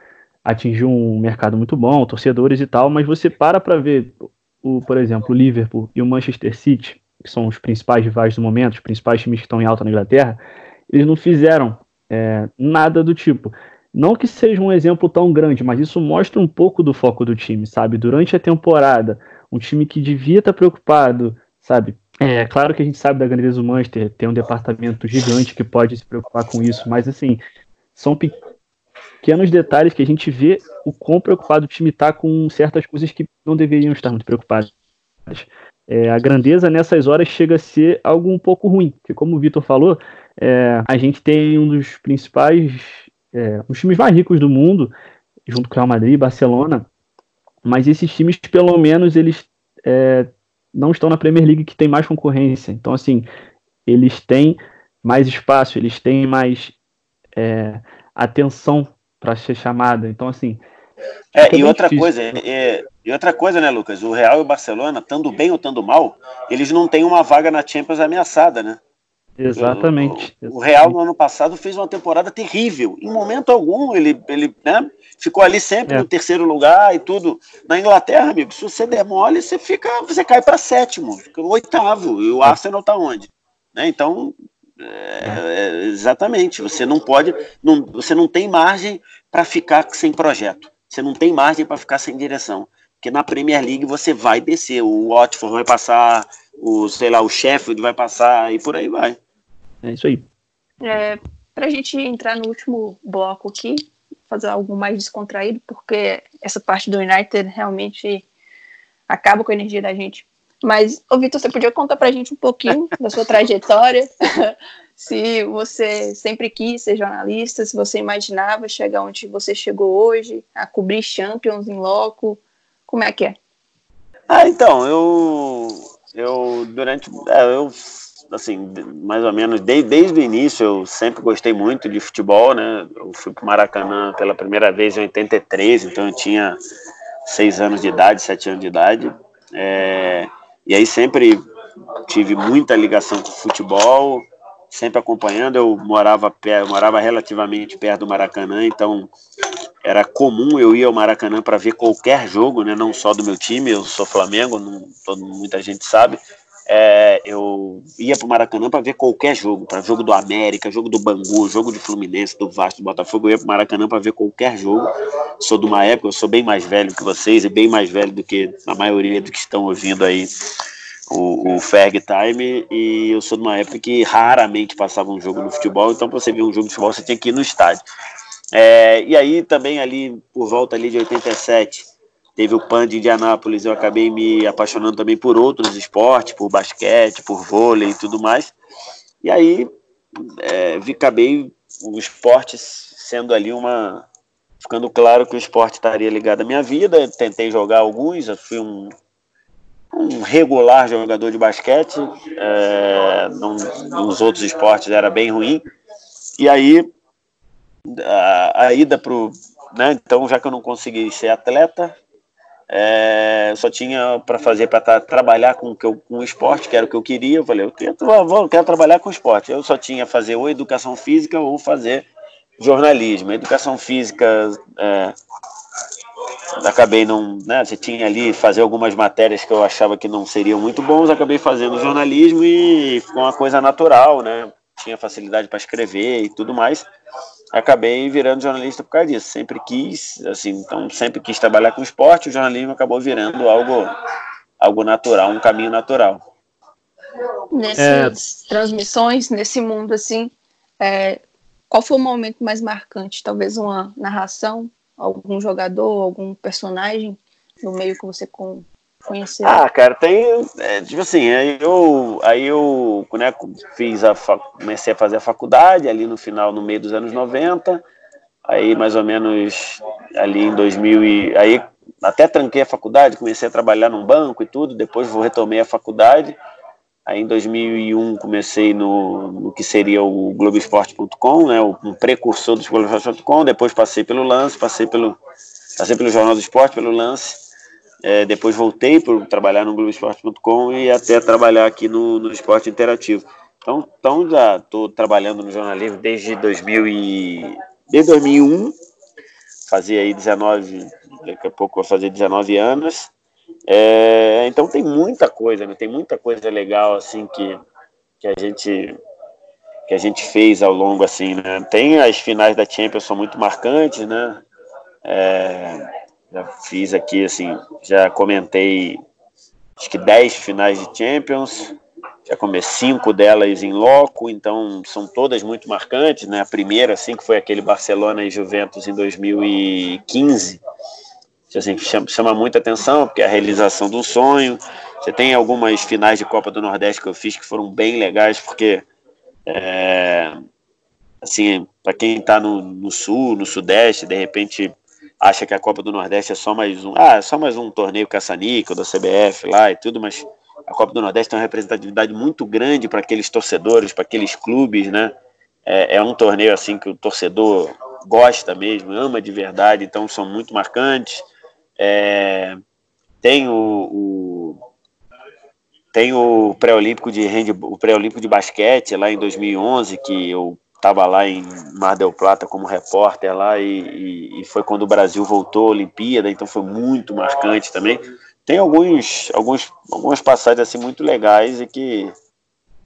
atingiu um mercado muito bom, torcedores e tal, mas você para para ver, o, por exemplo, o Liverpool e o Manchester City, que são os principais rivais do momento, os principais times que estão em alta na Inglaterra, eles não fizeram é, nada do tipo. Não que seja um exemplo tão grande, mas isso mostra um pouco do foco do time, sabe? Durante a temporada, um time que devia estar preocupado, sabe? É claro que a gente sabe da grandeza do Manchester, tem um departamento gigante que pode se preocupar com isso, mas assim, são pequenos detalhes que a gente vê o quão preocupado o time está com certas coisas que não deveriam estar muito preocupados. É, a grandeza nessas horas chega a ser algo um pouco ruim, porque como o Vitor falou, é, a gente tem um dos principais, é, os times mais ricos do mundo, junto com o Real Madrid e Barcelona, mas esses times, pelo menos, eles é, não estão na Premier League que tem mais concorrência. Então, assim, eles têm mais espaço, eles têm mais é, atenção para ser chamada. Então, assim. É, e outra difícil. coisa, é, e outra coisa, né, Lucas? O Real e o Barcelona, estando bem ou estando mal, eles não têm uma vaga na Champions ameaçada, né? Exatamente. O, o, Real no ano passado fez uma temporada terrível. Em momento algum ele, ele né, ficou ali sempre é. no terceiro lugar e tudo. Na Inglaterra, amigo, se você demole, você fica, você cai para sétimo, fica oitavo. E o é. Arsenal está onde? Né, então, é, é, exatamente. Você não pode, não, você não tem margem para ficar sem projeto. Você não tem margem para ficar sem direção. Porque na Premier League você vai descer, o Watford vai passar, o sei lá, o Sheffield vai passar e por aí vai. É isso aí. É, para a gente entrar no último bloco aqui, fazer algo mais descontraído, porque essa parte do United realmente acaba com a energia da gente. Mas, ô Vitor, você podia contar pra gente um pouquinho *laughs* da sua trajetória? *laughs* se você sempre quis ser jornalista, se você imaginava chegar onde você chegou hoje, a cobrir Champions em loco, como é que é? Ah, então, eu, eu durante, é, eu assim, mais ou menos desde, desde o início eu sempre gostei muito de futebol, né? Eu fui para o Maracanã pela primeira vez em 83, então eu tinha seis anos de idade, sete anos de idade. É, e aí sempre tive muita ligação com futebol, sempre acompanhando. Eu morava, eu morava relativamente perto do Maracanã, então era comum eu ir ao Maracanã para ver qualquer jogo, né? Não só do meu time, eu sou Flamengo, não, todo, muita gente sabe é, eu ia para o Maracanã para ver qualquer jogo, para jogo do América, jogo do Bangu, jogo de Fluminense, do Vasco, do Botafogo, eu ia para o Maracanã para ver qualquer jogo. Sou de uma época, eu sou bem mais velho que vocês e bem mais velho do que a maioria dos que estão ouvindo aí o, o Ferg Time, e eu sou de uma época que raramente passava um jogo no futebol, então para você ver um jogo de futebol você tinha que ir no estádio. É, e aí também ali, por volta ali de 87, teve o PAN de Indianápolis, eu acabei me apaixonando também por outros esportes, por basquete, por vôlei e tudo mais. E aí é, vi, acabei o esporte sendo ali uma. ficando claro que o esporte estaria ligado à minha vida. Tentei jogar alguns, eu fui um, um regular jogador de basquete, é, não, nos outros esportes era bem ruim. E aí a, a ida para né, então já que eu não consegui ser atleta, é, só tinha para fazer para trabalhar com, que eu, com o esporte, que era o que eu queria. Eu falei, eu quero, eu quero trabalhar com esporte. Eu só tinha fazer ou educação física ou fazer jornalismo. educação física, é, acabei não. Né, você tinha ali fazer algumas matérias que eu achava que não seriam muito bons, acabei fazendo jornalismo e ficou uma coisa natural, né? Tinha facilidade para escrever e tudo mais. Acabei virando jornalista por causa disso. Sempre quis, assim, então sempre quis trabalhar com esporte, o jornalismo acabou virando algo, algo natural, um caminho natural. Nessas é... transmissões, nesse mundo assim, é, qual foi o momento mais marcante? Talvez uma narração, algum jogador, algum personagem no meio que você conheceu? Ah, cara, tem. É, tipo assim, aí eu, aí eu né, fiz a, comecei a fazer a faculdade ali no final, no meio dos anos 90. Aí mais ou menos ali em 2000 e aí até tranquei a faculdade, comecei a trabalhar num banco e tudo, depois retomei a faculdade. Aí em 2001 comecei no, no que seria o Globoesporte.com, né, um precursor do Globoesporte.com, depois passei pelo Lance, passei pelo passei pelo Jornal do Esporte, pelo Lance, é, depois voltei para trabalhar no Globoesporte.com e até trabalhar aqui no, no Esporte Interativo. Então, então já estou trabalhando no jornalismo desde 2000 e, desde 2001, fazia aí 19, daqui a pouco vou fazer 19 anos. É, então tem muita coisa, né? tem muita coisa legal assim que, que a gente que a gente fez ao longo assim, né? Tem as finais da Champions são muito marcantes, né? É, já fiz aqui, assim, já comentei acho que 10 finais de Champions, já comecei cinco delas em loco, então são todas muito marcantes, né? A primeira, assim, que foi aquele Barcelona e Juventus em 2015, assim, chama, chama muita atenção, porque é a realização do sonho. Você tem algumas finais de Copa do Nordeste que eu fiz que foram bem legais, porque, é, assim, para quem está no, no Sul, no Sudeste, de repente acha que a Copa do Nordeste é só mais um, ah, é só mais um torneio caça-níquel da CBF lá e tudo, mas a Copa do Nordeste tem uma representatividade muito grande para aqueles torcedores, para aqueles clubes, né? É, é, um torneio assim que o torcedor gosta mesmo, ama de verdade, então são muito marcantes. É, tem o, o tem o pré-olímpico de o pré-olímpico de basquete lá em 2011 que eu estava lá em Mar del Plata como repórter lá e, e, e, foi quando o Brasil voltou à Olimpíada, então foi muito marcante também. Tem alguns, alguns, algumas passagens assim muito legais e que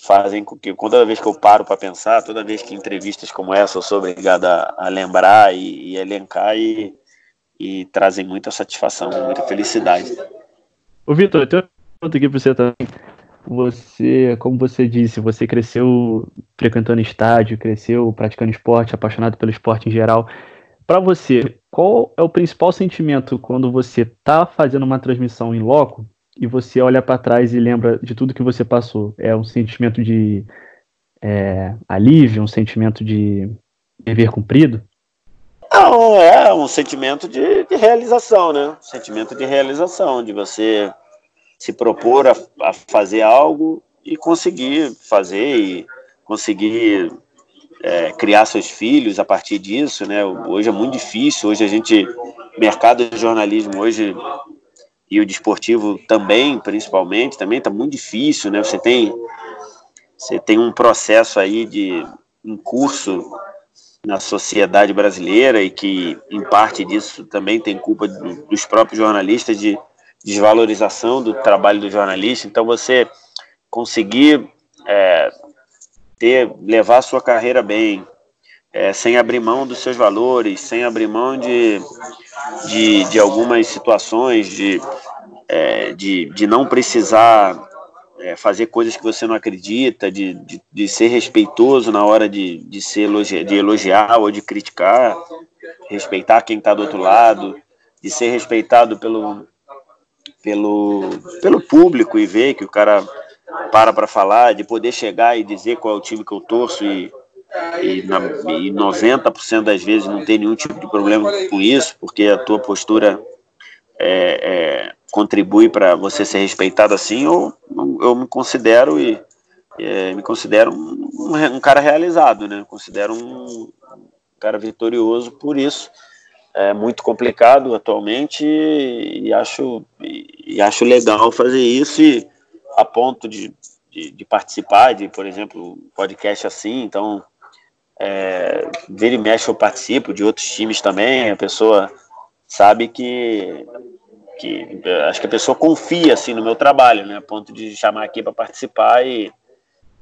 fazem com que, toda vez que eu paro para pensar, toda vez que entrevistas como essa eu sou obrigado a, a lembrar e, e elencar e, e trazem muita satisfação, muita felicidade. O Vitor, tenho uma pergunta aqui para você também você, como você disse, você cresceu frequentando estádio, cresceu praticando esporte, apaixonado pelo esporte em geral. Para você, qual é o principal sentimento quando você está fazendo uma transmissão em loco e você olha para trás e lembra de tudo que você passou? É um sentimento de é, alívio, um sentimento de dever cumprido? Não, é um sentimento de, de realização, né? Sentimento de realização, de você se propor a, a fazer algo e conseguir fazer e conseguir é, criar seus filhos a partir disso, né? Hoje é muito difícil, hoje a gente, mercado de jornalismo hoje e o desportivo também, principalmente, também está muito difícil, né? Você tem, você tem um processo aí de um curso na sociedade brasileira e que, em parte disso, também tem culpa dos próprios jornalistas de desvalorização do trabalho do jornalista. Então, você conseguir é, ter, levar a sua carreira bem, é, sem abrir mão dos seus valores, sem abrir mão de, de, de algumas situações, de, é, de, de não precisar é, fazer coisas que você não acredita, de, de, de ser respeitoso na hora de, de, ser elogiar, de elogiar ou de criticar, respeitar quem está do outro lado, de ser respeitado pelo, pelo, pelo público e ver que o cara para para falar, de poder chegar e dizer qual é o time que eu torço e, e, na, e 90% das vezes não tem nenhum tipo de problema com isso, porque a tua postura é, é, contribui para você ser respeitado assim, eu, eu me considero e é, me considero um, um, cara realizado, né? Considero um cara vitorioso por isso é muito complicado atualmente e acho, e acho legal fazer isso e a ponto de, de, de participar de, por exemplo, podcast assim, então é, vira e mexe eu participo de outros times também, a pessoa sabe que, que acho que a pessoa confia assim no meu trabalho, né, a ponto de chamar aqui para participar e,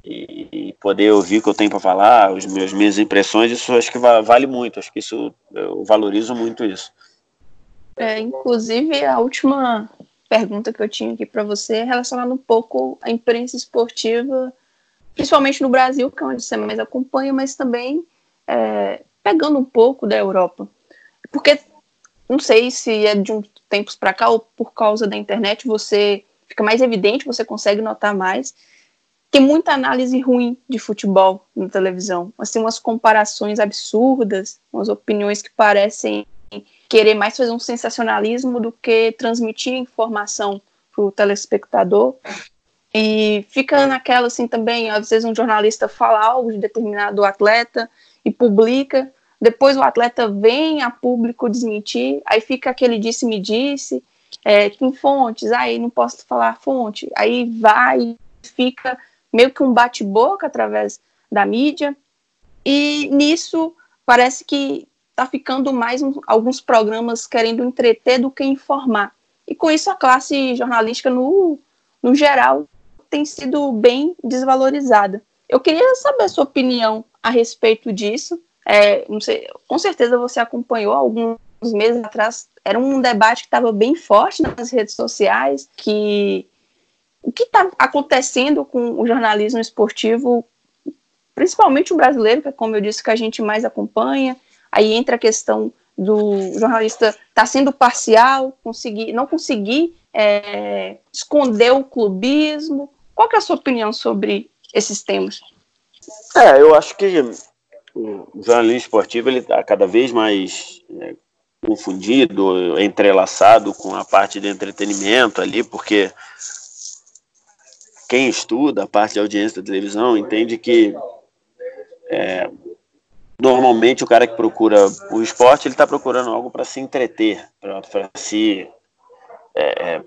e, e poder ouvir o que eu tenho para falar, os meus minhas impressões, isso acho que vale muito. Acho que isso eu valorizo muito isso. É, inclusive, a última pergunta que eu tinha aqui para você é relacionada um pouco à imprensa esportiva, principalmente no Brasil, que é onde você mais acompanha, mas também é, pegando um pouco da Europa. Porque não sei se é de uns tempos para cá ou por causa da internet você fica mais evidente, você consegue notar mais. Tem muita análise ruim de futebol na televisão, assim, umas comparações absurdas, umas opiniões que parecem querer mais fazer um sensacionalismo do que transmitir informação para o telespectador. E fica naquela assim também, às vezes um jornalista fala algo de determinado atleta e publica, depois o atleta vem a público desmentir, aí fica aquele disse-me disse, é, com fontes, aí não posso falar fonte, aí vai, fica meio que um bate-boca através da mídia, e nisso parece que está ficando mais um, alguns programas querendo entreter do que informar. E com isso a classe jornalística no, no geral tem sido bem desvalorizada. Eu queria saber a sua opinião a respeito disso, é, sei, com certeza você acompanhou alguns meses atrás, era um debate que estava bem forte nas redes sociais, que o que está acontecendo com o jornalismo esportivo, principalmente o brasileiro, que é como eu disse, que a gente mais acompanha, aí entra a questão do jornalista estar tá sendo parcial, conseguir, não conseguir é, esconder o clubismo. Qual é a sua opinião sobre esses temas? É, eu acho que o jornalismo esportivo ele está cada vez mais é, confundido, entrelaçado com a parte de entretenimento ali, porque quem estuda a parte de audiência da televisão entende que é, normalmente o cara que procura o esporte ele está procurando algo para se entreter, para se é, é,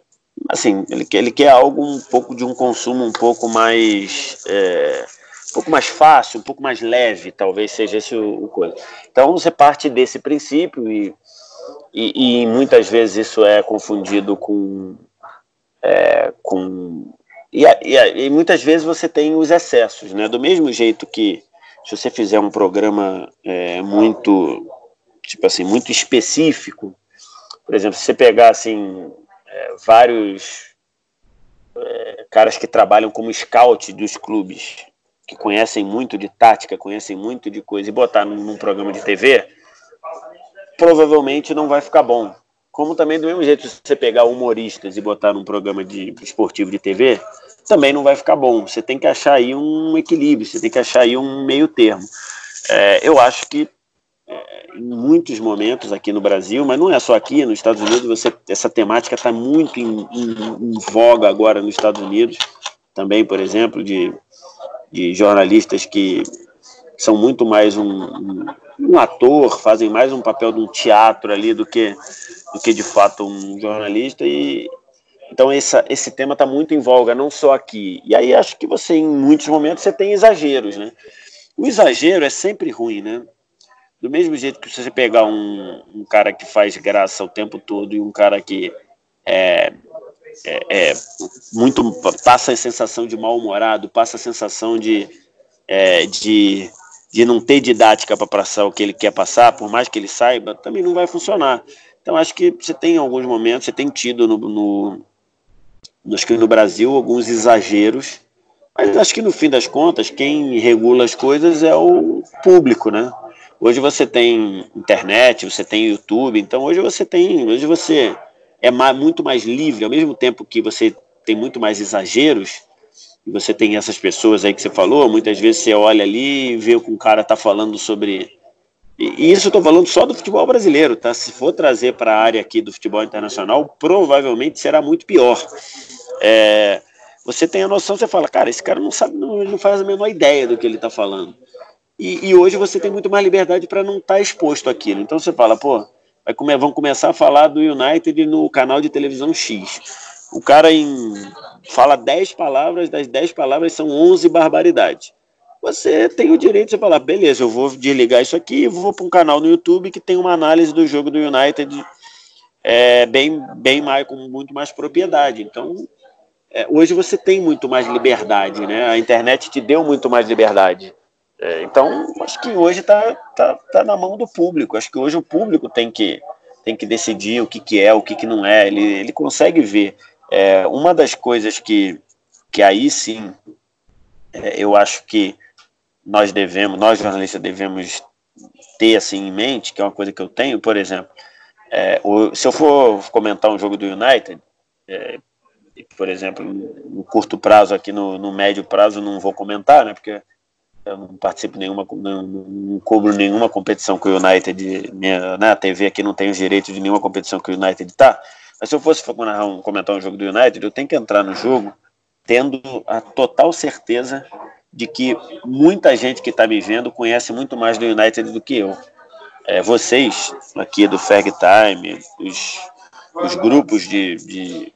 assim ele, ele quer algo um pouco de um consumo um pouco mais é, um pouco mais fácil, um pouco mais leve, talvez seja esse o, o coisa. Então você parte desse princípio e, e, e muitas vezes isso é confundido com, é, com e, e, e, muitas vezes você tem os excessos, né? Do mesmo jeito que se você fizer um programa é, muito tipo assim muito específico, por exemplo, se você pegar assim é, vários é, caras que trabalham como scout dos clubes que conhecem muito de tática, conhecem muito de coisa, e botar num, num programa de TV, provavelmente não vai ficar bom. Como também, do mesmo jeito, se você pegar humoristas e botar num programa de esportivo de TV, também não vai ficar bom. Você tem que achar aí um equilíbrio, você tem que achar aí um meio termo. É, eu acho que é, em muitos momentos aqui no Brasil, mas não é só aqui, nos Estados Unidos, você, essa temática está muito em, em, em voga agora nos Estados Unidos, também, por exemplo, de de jornalistas que são muito mais um, um, um, ator, fazem mais um papel de um teatro ali do que, do que de fato um jornalista. E então essa, esse tema está muito em voga, não só aqui. E aí acho que você, em muitos momentos, você tem exageros, né? O exagero é sempre ruim, né? Do mesmo jeito que você pegar um, um cara que faz graça o tempo todo e um cara que é, é, é, muito passa a sensação de mal-humorado, passa a sensação de, é, de, de não ter didática para passar o que ele quer passar, por mais que ele saiba, também não vai funcionar. Então acho que você tem alguns momentos, você tem tido no, no, acho que no Brasil alguns exageros, mas acho que no fim das contas quem regula as coisas é o público, né? Hoje você tem internet, você tem YouTube, então hoje você tem, hoje você é muito mais livre, ao mesmo tempo que você tem muito mais exageros, e você tem essas pessoas aí que você falou, muitas vezes você olha ali e vê o que um cara está falando sobre. E isso eu estou falando só do futebol brasileiro, tá? Se for trazer para a área aqui do futebol internacional, provavelmente será muito pior. É, você tem a noção, você fala, cara, esse cara não sabe, não, não faz a menor ideia do que ele está falando. E, e, hoje você tem muito mais liberdade para não estar tá exposto àquilo. Então você fala, pô, vai vão começar a falar do United no canal de televisão X. O cara em, fala 10 palavras, das 10 palavras são 11 barbaridades. Você tem o direito de falar, beleza, eu vou desligar isso aqui e vou para um canal no YouTube que tem uma análise do jogo do United é, bem, bem mais, com muito mais propriedade. Então, é, hoje você tem muito mais liberdade, né? A internet te deu muito mais liberdade. É, então, acho que hoje está tá, tá na mão do público. Acho que hoje o público tem que, tem que decidir o que, que é, o que, que não é. Ele, ele consegue ver. É, uma das coisas que, que aí sim é, eu acho que nós devemos, nós jornalistas devemos ter assim em mente, que é uma coisa que eu tenho, por exemplo, é, o, se eu for comentar um jogo do United, é, por exemplo, no curto prazo aqui, no, no, médio prazo, não vou comentar, né? Porque eu não participo nenhuma, não, não cubro nenhuma competição com o United, minha, né, a TV aqui não tem os direitos de nenhuma competição que o United tá. Mas se eu fosse um, comentar um jogo do United, eu tenho que entrar no jogo tendo a total certeza de que muita gente que está me vendo conhece muito mais do United do que eu. É, vocês aqui do Ferg Time, os, os grupos de, de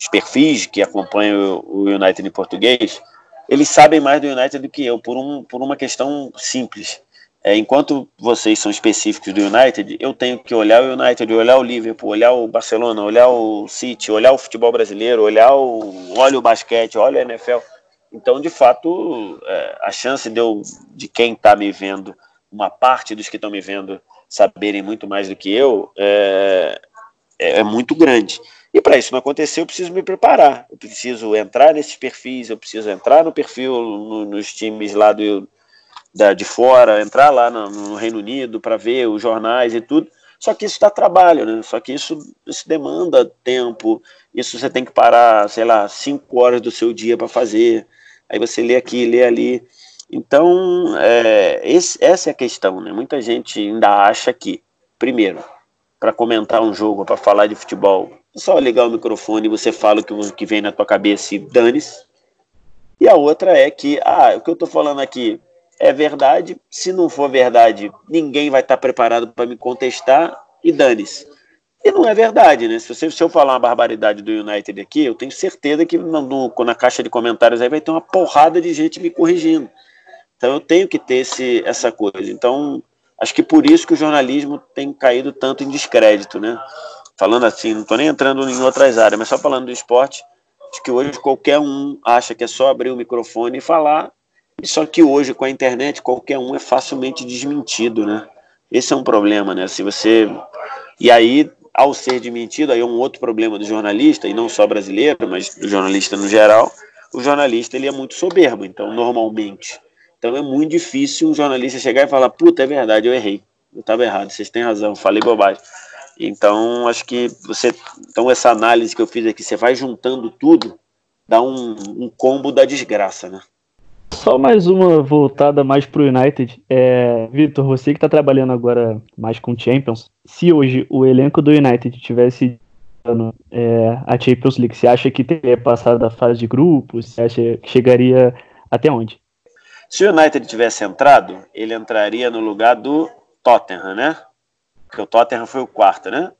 os perfis que acompanham o United em português, eles sabem mais do United do que eu, por, um, por uma questão simples. É, enquanto vocês são específicos do United, eu tenho que olhar o United, olhar o Liverpool, olhar o Barcelona, olhar o City, olhar o futebol brasileiro, olhar o, olha o basquete, olha o NFL. Então, de fato, é, a chance de, eu, de quem está me vendo, uma parte dos que estão me vendo, saberem muito mais do que eu, é, é, é muito grande. E para isso não acontecer, eu preciso me preparar. Eu preciso entrar nesses perfis, eu preciso entrar no perfil, no, nos times lá do, da, de fora, entrar lá no, no Reino Unido para ver os jornais e tudo. Só que isso dá trabalho, né? Só que isso, isso demanda tempo. Isso você tem que parar, sei lá, cinco horas do seu dia para fazer. Aí você lê aqui, lê ali. Então, é, esse, essa é a questão, né? Muita gente ainda acha que, primeiro, para comentar um jogo, para falar de futebol, é só ligar o microfone e você fala o que, que vem na tua cabeça e dane-se. E a outra é que, ah, o que eu estou falando aqui é verdade, se não for verdade, ninguém vai estar preparado para me contestar e dane-se. E não é verdade, né? Se, você, se eu falar uma barbaridade do United aqui, eu tenho certeza que no, no, na caixa de comentários aí vai ter uma porrada de gente me corrigindo. Então eu tenho que ter esse, essa coisa. Então, acho que por isso que o jornalismo tem caído tanto em descrédito, né? Falando assim, não estou nem entrando em outras áreas, mas só falando do esporte, acho que hoje qualquer um acha que é só abrir o microfone e falar, só que hoje com a internet qualquer um é facilmente desmentido, né? Esse é um problema, né? Se você e aí ao ser desmentido, aí é um outro problema do jornalista e não só brasileiro, mas do jornalista no geral. O jornalista ele é muito soberbo, então normalmente, então é muito difícil um jornalista chegar e falar, puta, é verdade, eu errei, eu estava errado, vocês têm razão, falei bobagem. Então, acho que você. Então, essa análise que eu fiz aqui, você vai juntando tudo, dá um, um combo da desgraça, né? Só mais uma voltada mais pro United. É, Vitor, você que está trabalhando agora mais com Champions, se hoje o elenco do United tivesse é, a Champions League, você acha que teria passado da fase de grupos? Você acha que chegaria até onde? Se o United tivesse entrado, ele entraria no lugar do Tottenham, né? Porque o Tottenham foi o quarto, né?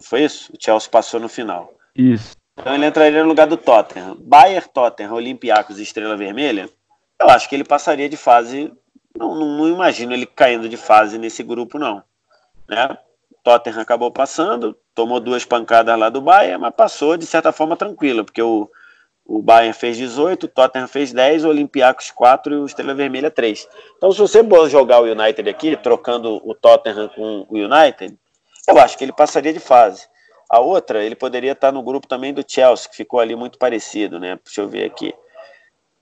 Foi isso? O Chelsea passou no final. Isso. Então ele entraria no lugar do Tottenham. Bayern, Tottenham, Olympiacos e Estrela Vermelha, eu acho que ele passaria de fase. Não, não, não imagino ele caindo de fase nesse grupo, não. Né? Tottenham acabou passando, tomou duas pancadas lá do Bayern, mas passou de certa forma tranquilo, porque o, o Bayern fez 18, o Tottenham fez 10, o Olympiacos 4 e o Estrela Vermelha 3. Então, se você jogar o United aqui, trocando o Tottenham com o United, eu acho que ele passaria de fase. A outra, ele poderia estar no grupo também do Chelsea, que ficou ali muito parecido, né? Deixa eu ver aqui.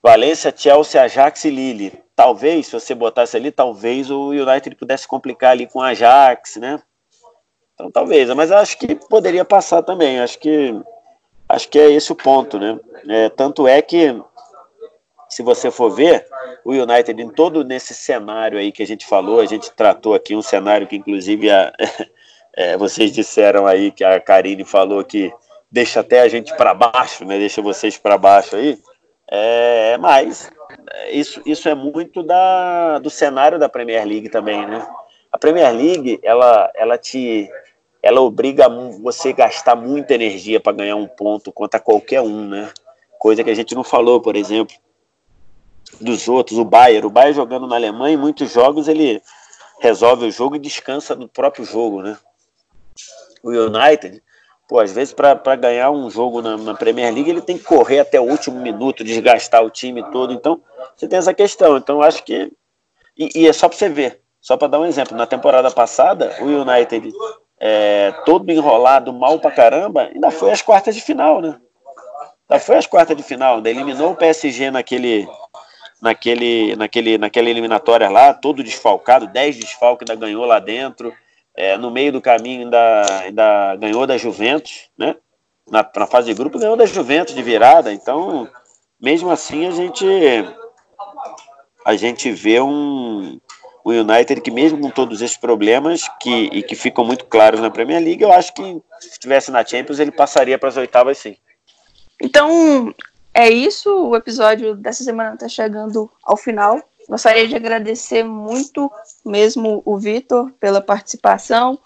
Valência, Chelsea, Ajax e Lille. Talvez, se você botasse ali, talvez o United pudesse complicar ali com o Ajax, né? Então, talvez. Mas acho que poderia passar também. Acho que acho que é esse o ponto, né? É, tanto é que, se você for ver, o United em todo nesse cenário aí que a gente falou, a gente tratou aqui um cenário que, inclusive, a, *laughs* é, vocês disseram aí que a Karine falou que deixa até a gente para baixo, né? Deixa vocês para baixo aí. É, mas isso, isso é muito da, do cenário da Premier League também, né? A Premier League, ela, ela te ela obriga você a gastar muita energia para ganhar um ponto contra qualquer um, né? Coisa que a gente não falou, por exemplo, dos outros, o Bayern. O Bayern jogando na Alemanha, em muitos jogos ele resolve o jogo e descansa no próprio jogo, né? O United Pô, às vezes para ganhar um jogo na, na, Premier League ele tem que correr até o último minuto, desgastar o time todo. Então, você tem essa questão. Então, acho que. E, e é só para você ver, só para dar um exemplo. Na temporada passada, o United, é, todo enrolado, mal pra caramba, ainda foi às quartas de final, né? Ainda foi às quartas de final, ainda eliminou o PSG naquele. Naquele, naquele, naquela eliminatória lá, todo desfalcado, 10 desfalques, ainda ganhou lá dentro. É, no meio do caminho ainda, ainda ganhou da Juventus, né? Na, na, fase de grupo ganhou da Juventus de virada, então mesmo assim a gente a gente vê um, um United que mesmo com todos esses problemas que, e que ficam muito claros na Premier League, eu acho que se estivesse na Champions ele passaria para as oitavas sim. Então é isso, o episódio dessa semana está chegando ao final. Gostaria de agradecer muito mesmo o Vitor pela participação,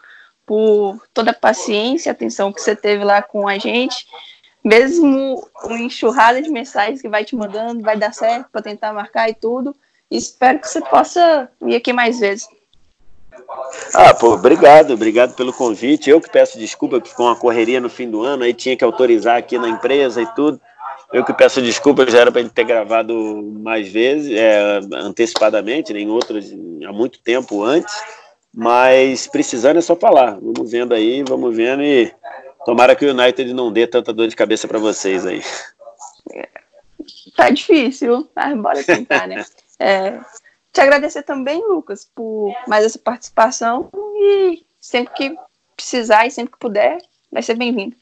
por toda a paciência atenção que você teve lá com a gente. Mesmo uma enxurrada de mensagens que vai te mandando, vai dar certo para tentar marcar e tudo. Espero que você possa vir aqui mais vezes. Ah, pô, obrigado, obrigado pelo convite. Eu que peço desculpa, que ficou uma correria no fim do ano, aí tinha que autorizar aqui na empresa e tudo. Eu que peço desculpa, já era para ele ter gravado mais vezes, é, antecipadamente, nem né, outros há muito tempo antes, mas precisando é só falar. Vamos vendo aí, vamos vendo e tomara que o United não dê tanta dor de cabeça para vocês aí. Tá difícil, mas bora tentar, né? *laughs* É, te agradecer também, Lucas, por mais essa participação e sempre que precisar e sempre que puder, vai ser bem-vindo.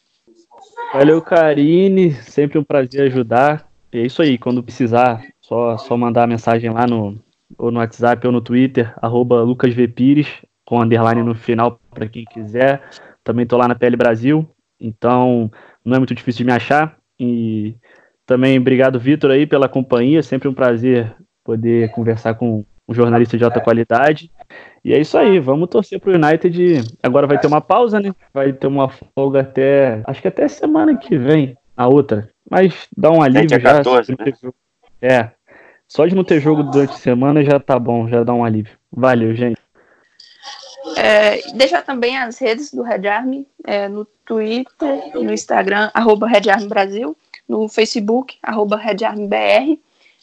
Valeu, Karine. Sempre um prazer ajudar. É isso aí, quando precisar, só, só mandar a mensagem lá no, ou no WhatsApp ou no Twitter, arroba LucasVPires, com underline no final para quem quiser. Também estou lá na PL Brasil, então não é muito difícil de me achar. E também obrigado, Vitor, aí pela companhia. Sempre um prazer poder conversar com um jornalista de alta qualidade. E é isso aí, vamos torcer pro United. Agora vai ter uma pausa, né? Vai ter uma folga até. Acho que até semana que vem, a outra. Mas dá um alívio já. 14, né? É. Só de não ter jogo durante a semana já tá bom, já dá um alívio. Valeu, gente. É, deixar também as redes do Red Army é, no Twitter, no Instagram, arroba Red Army Brasil, no Facebook, arroba Red Army BR.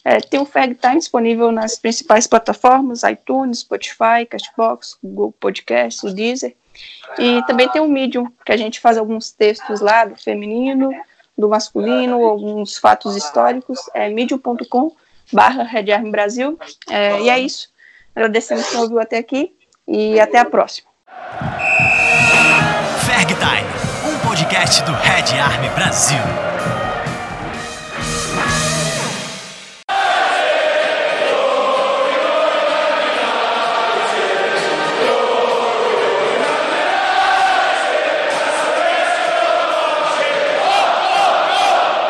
É, tem o Fag Time disponível nas principais plataformas, iTunes, Spotify, Cashbox, Google Podcasts, o Deezer. E também tem o Medium, que a gente faz alguns textos lá do feminino, do masculino, alguns fatos históricos. É medium.com barra Brasil. É, e é isso. Agradecemos quem ouviu até aqui e até a próxima. Ferg Time, um podcast do Red Army Brasil.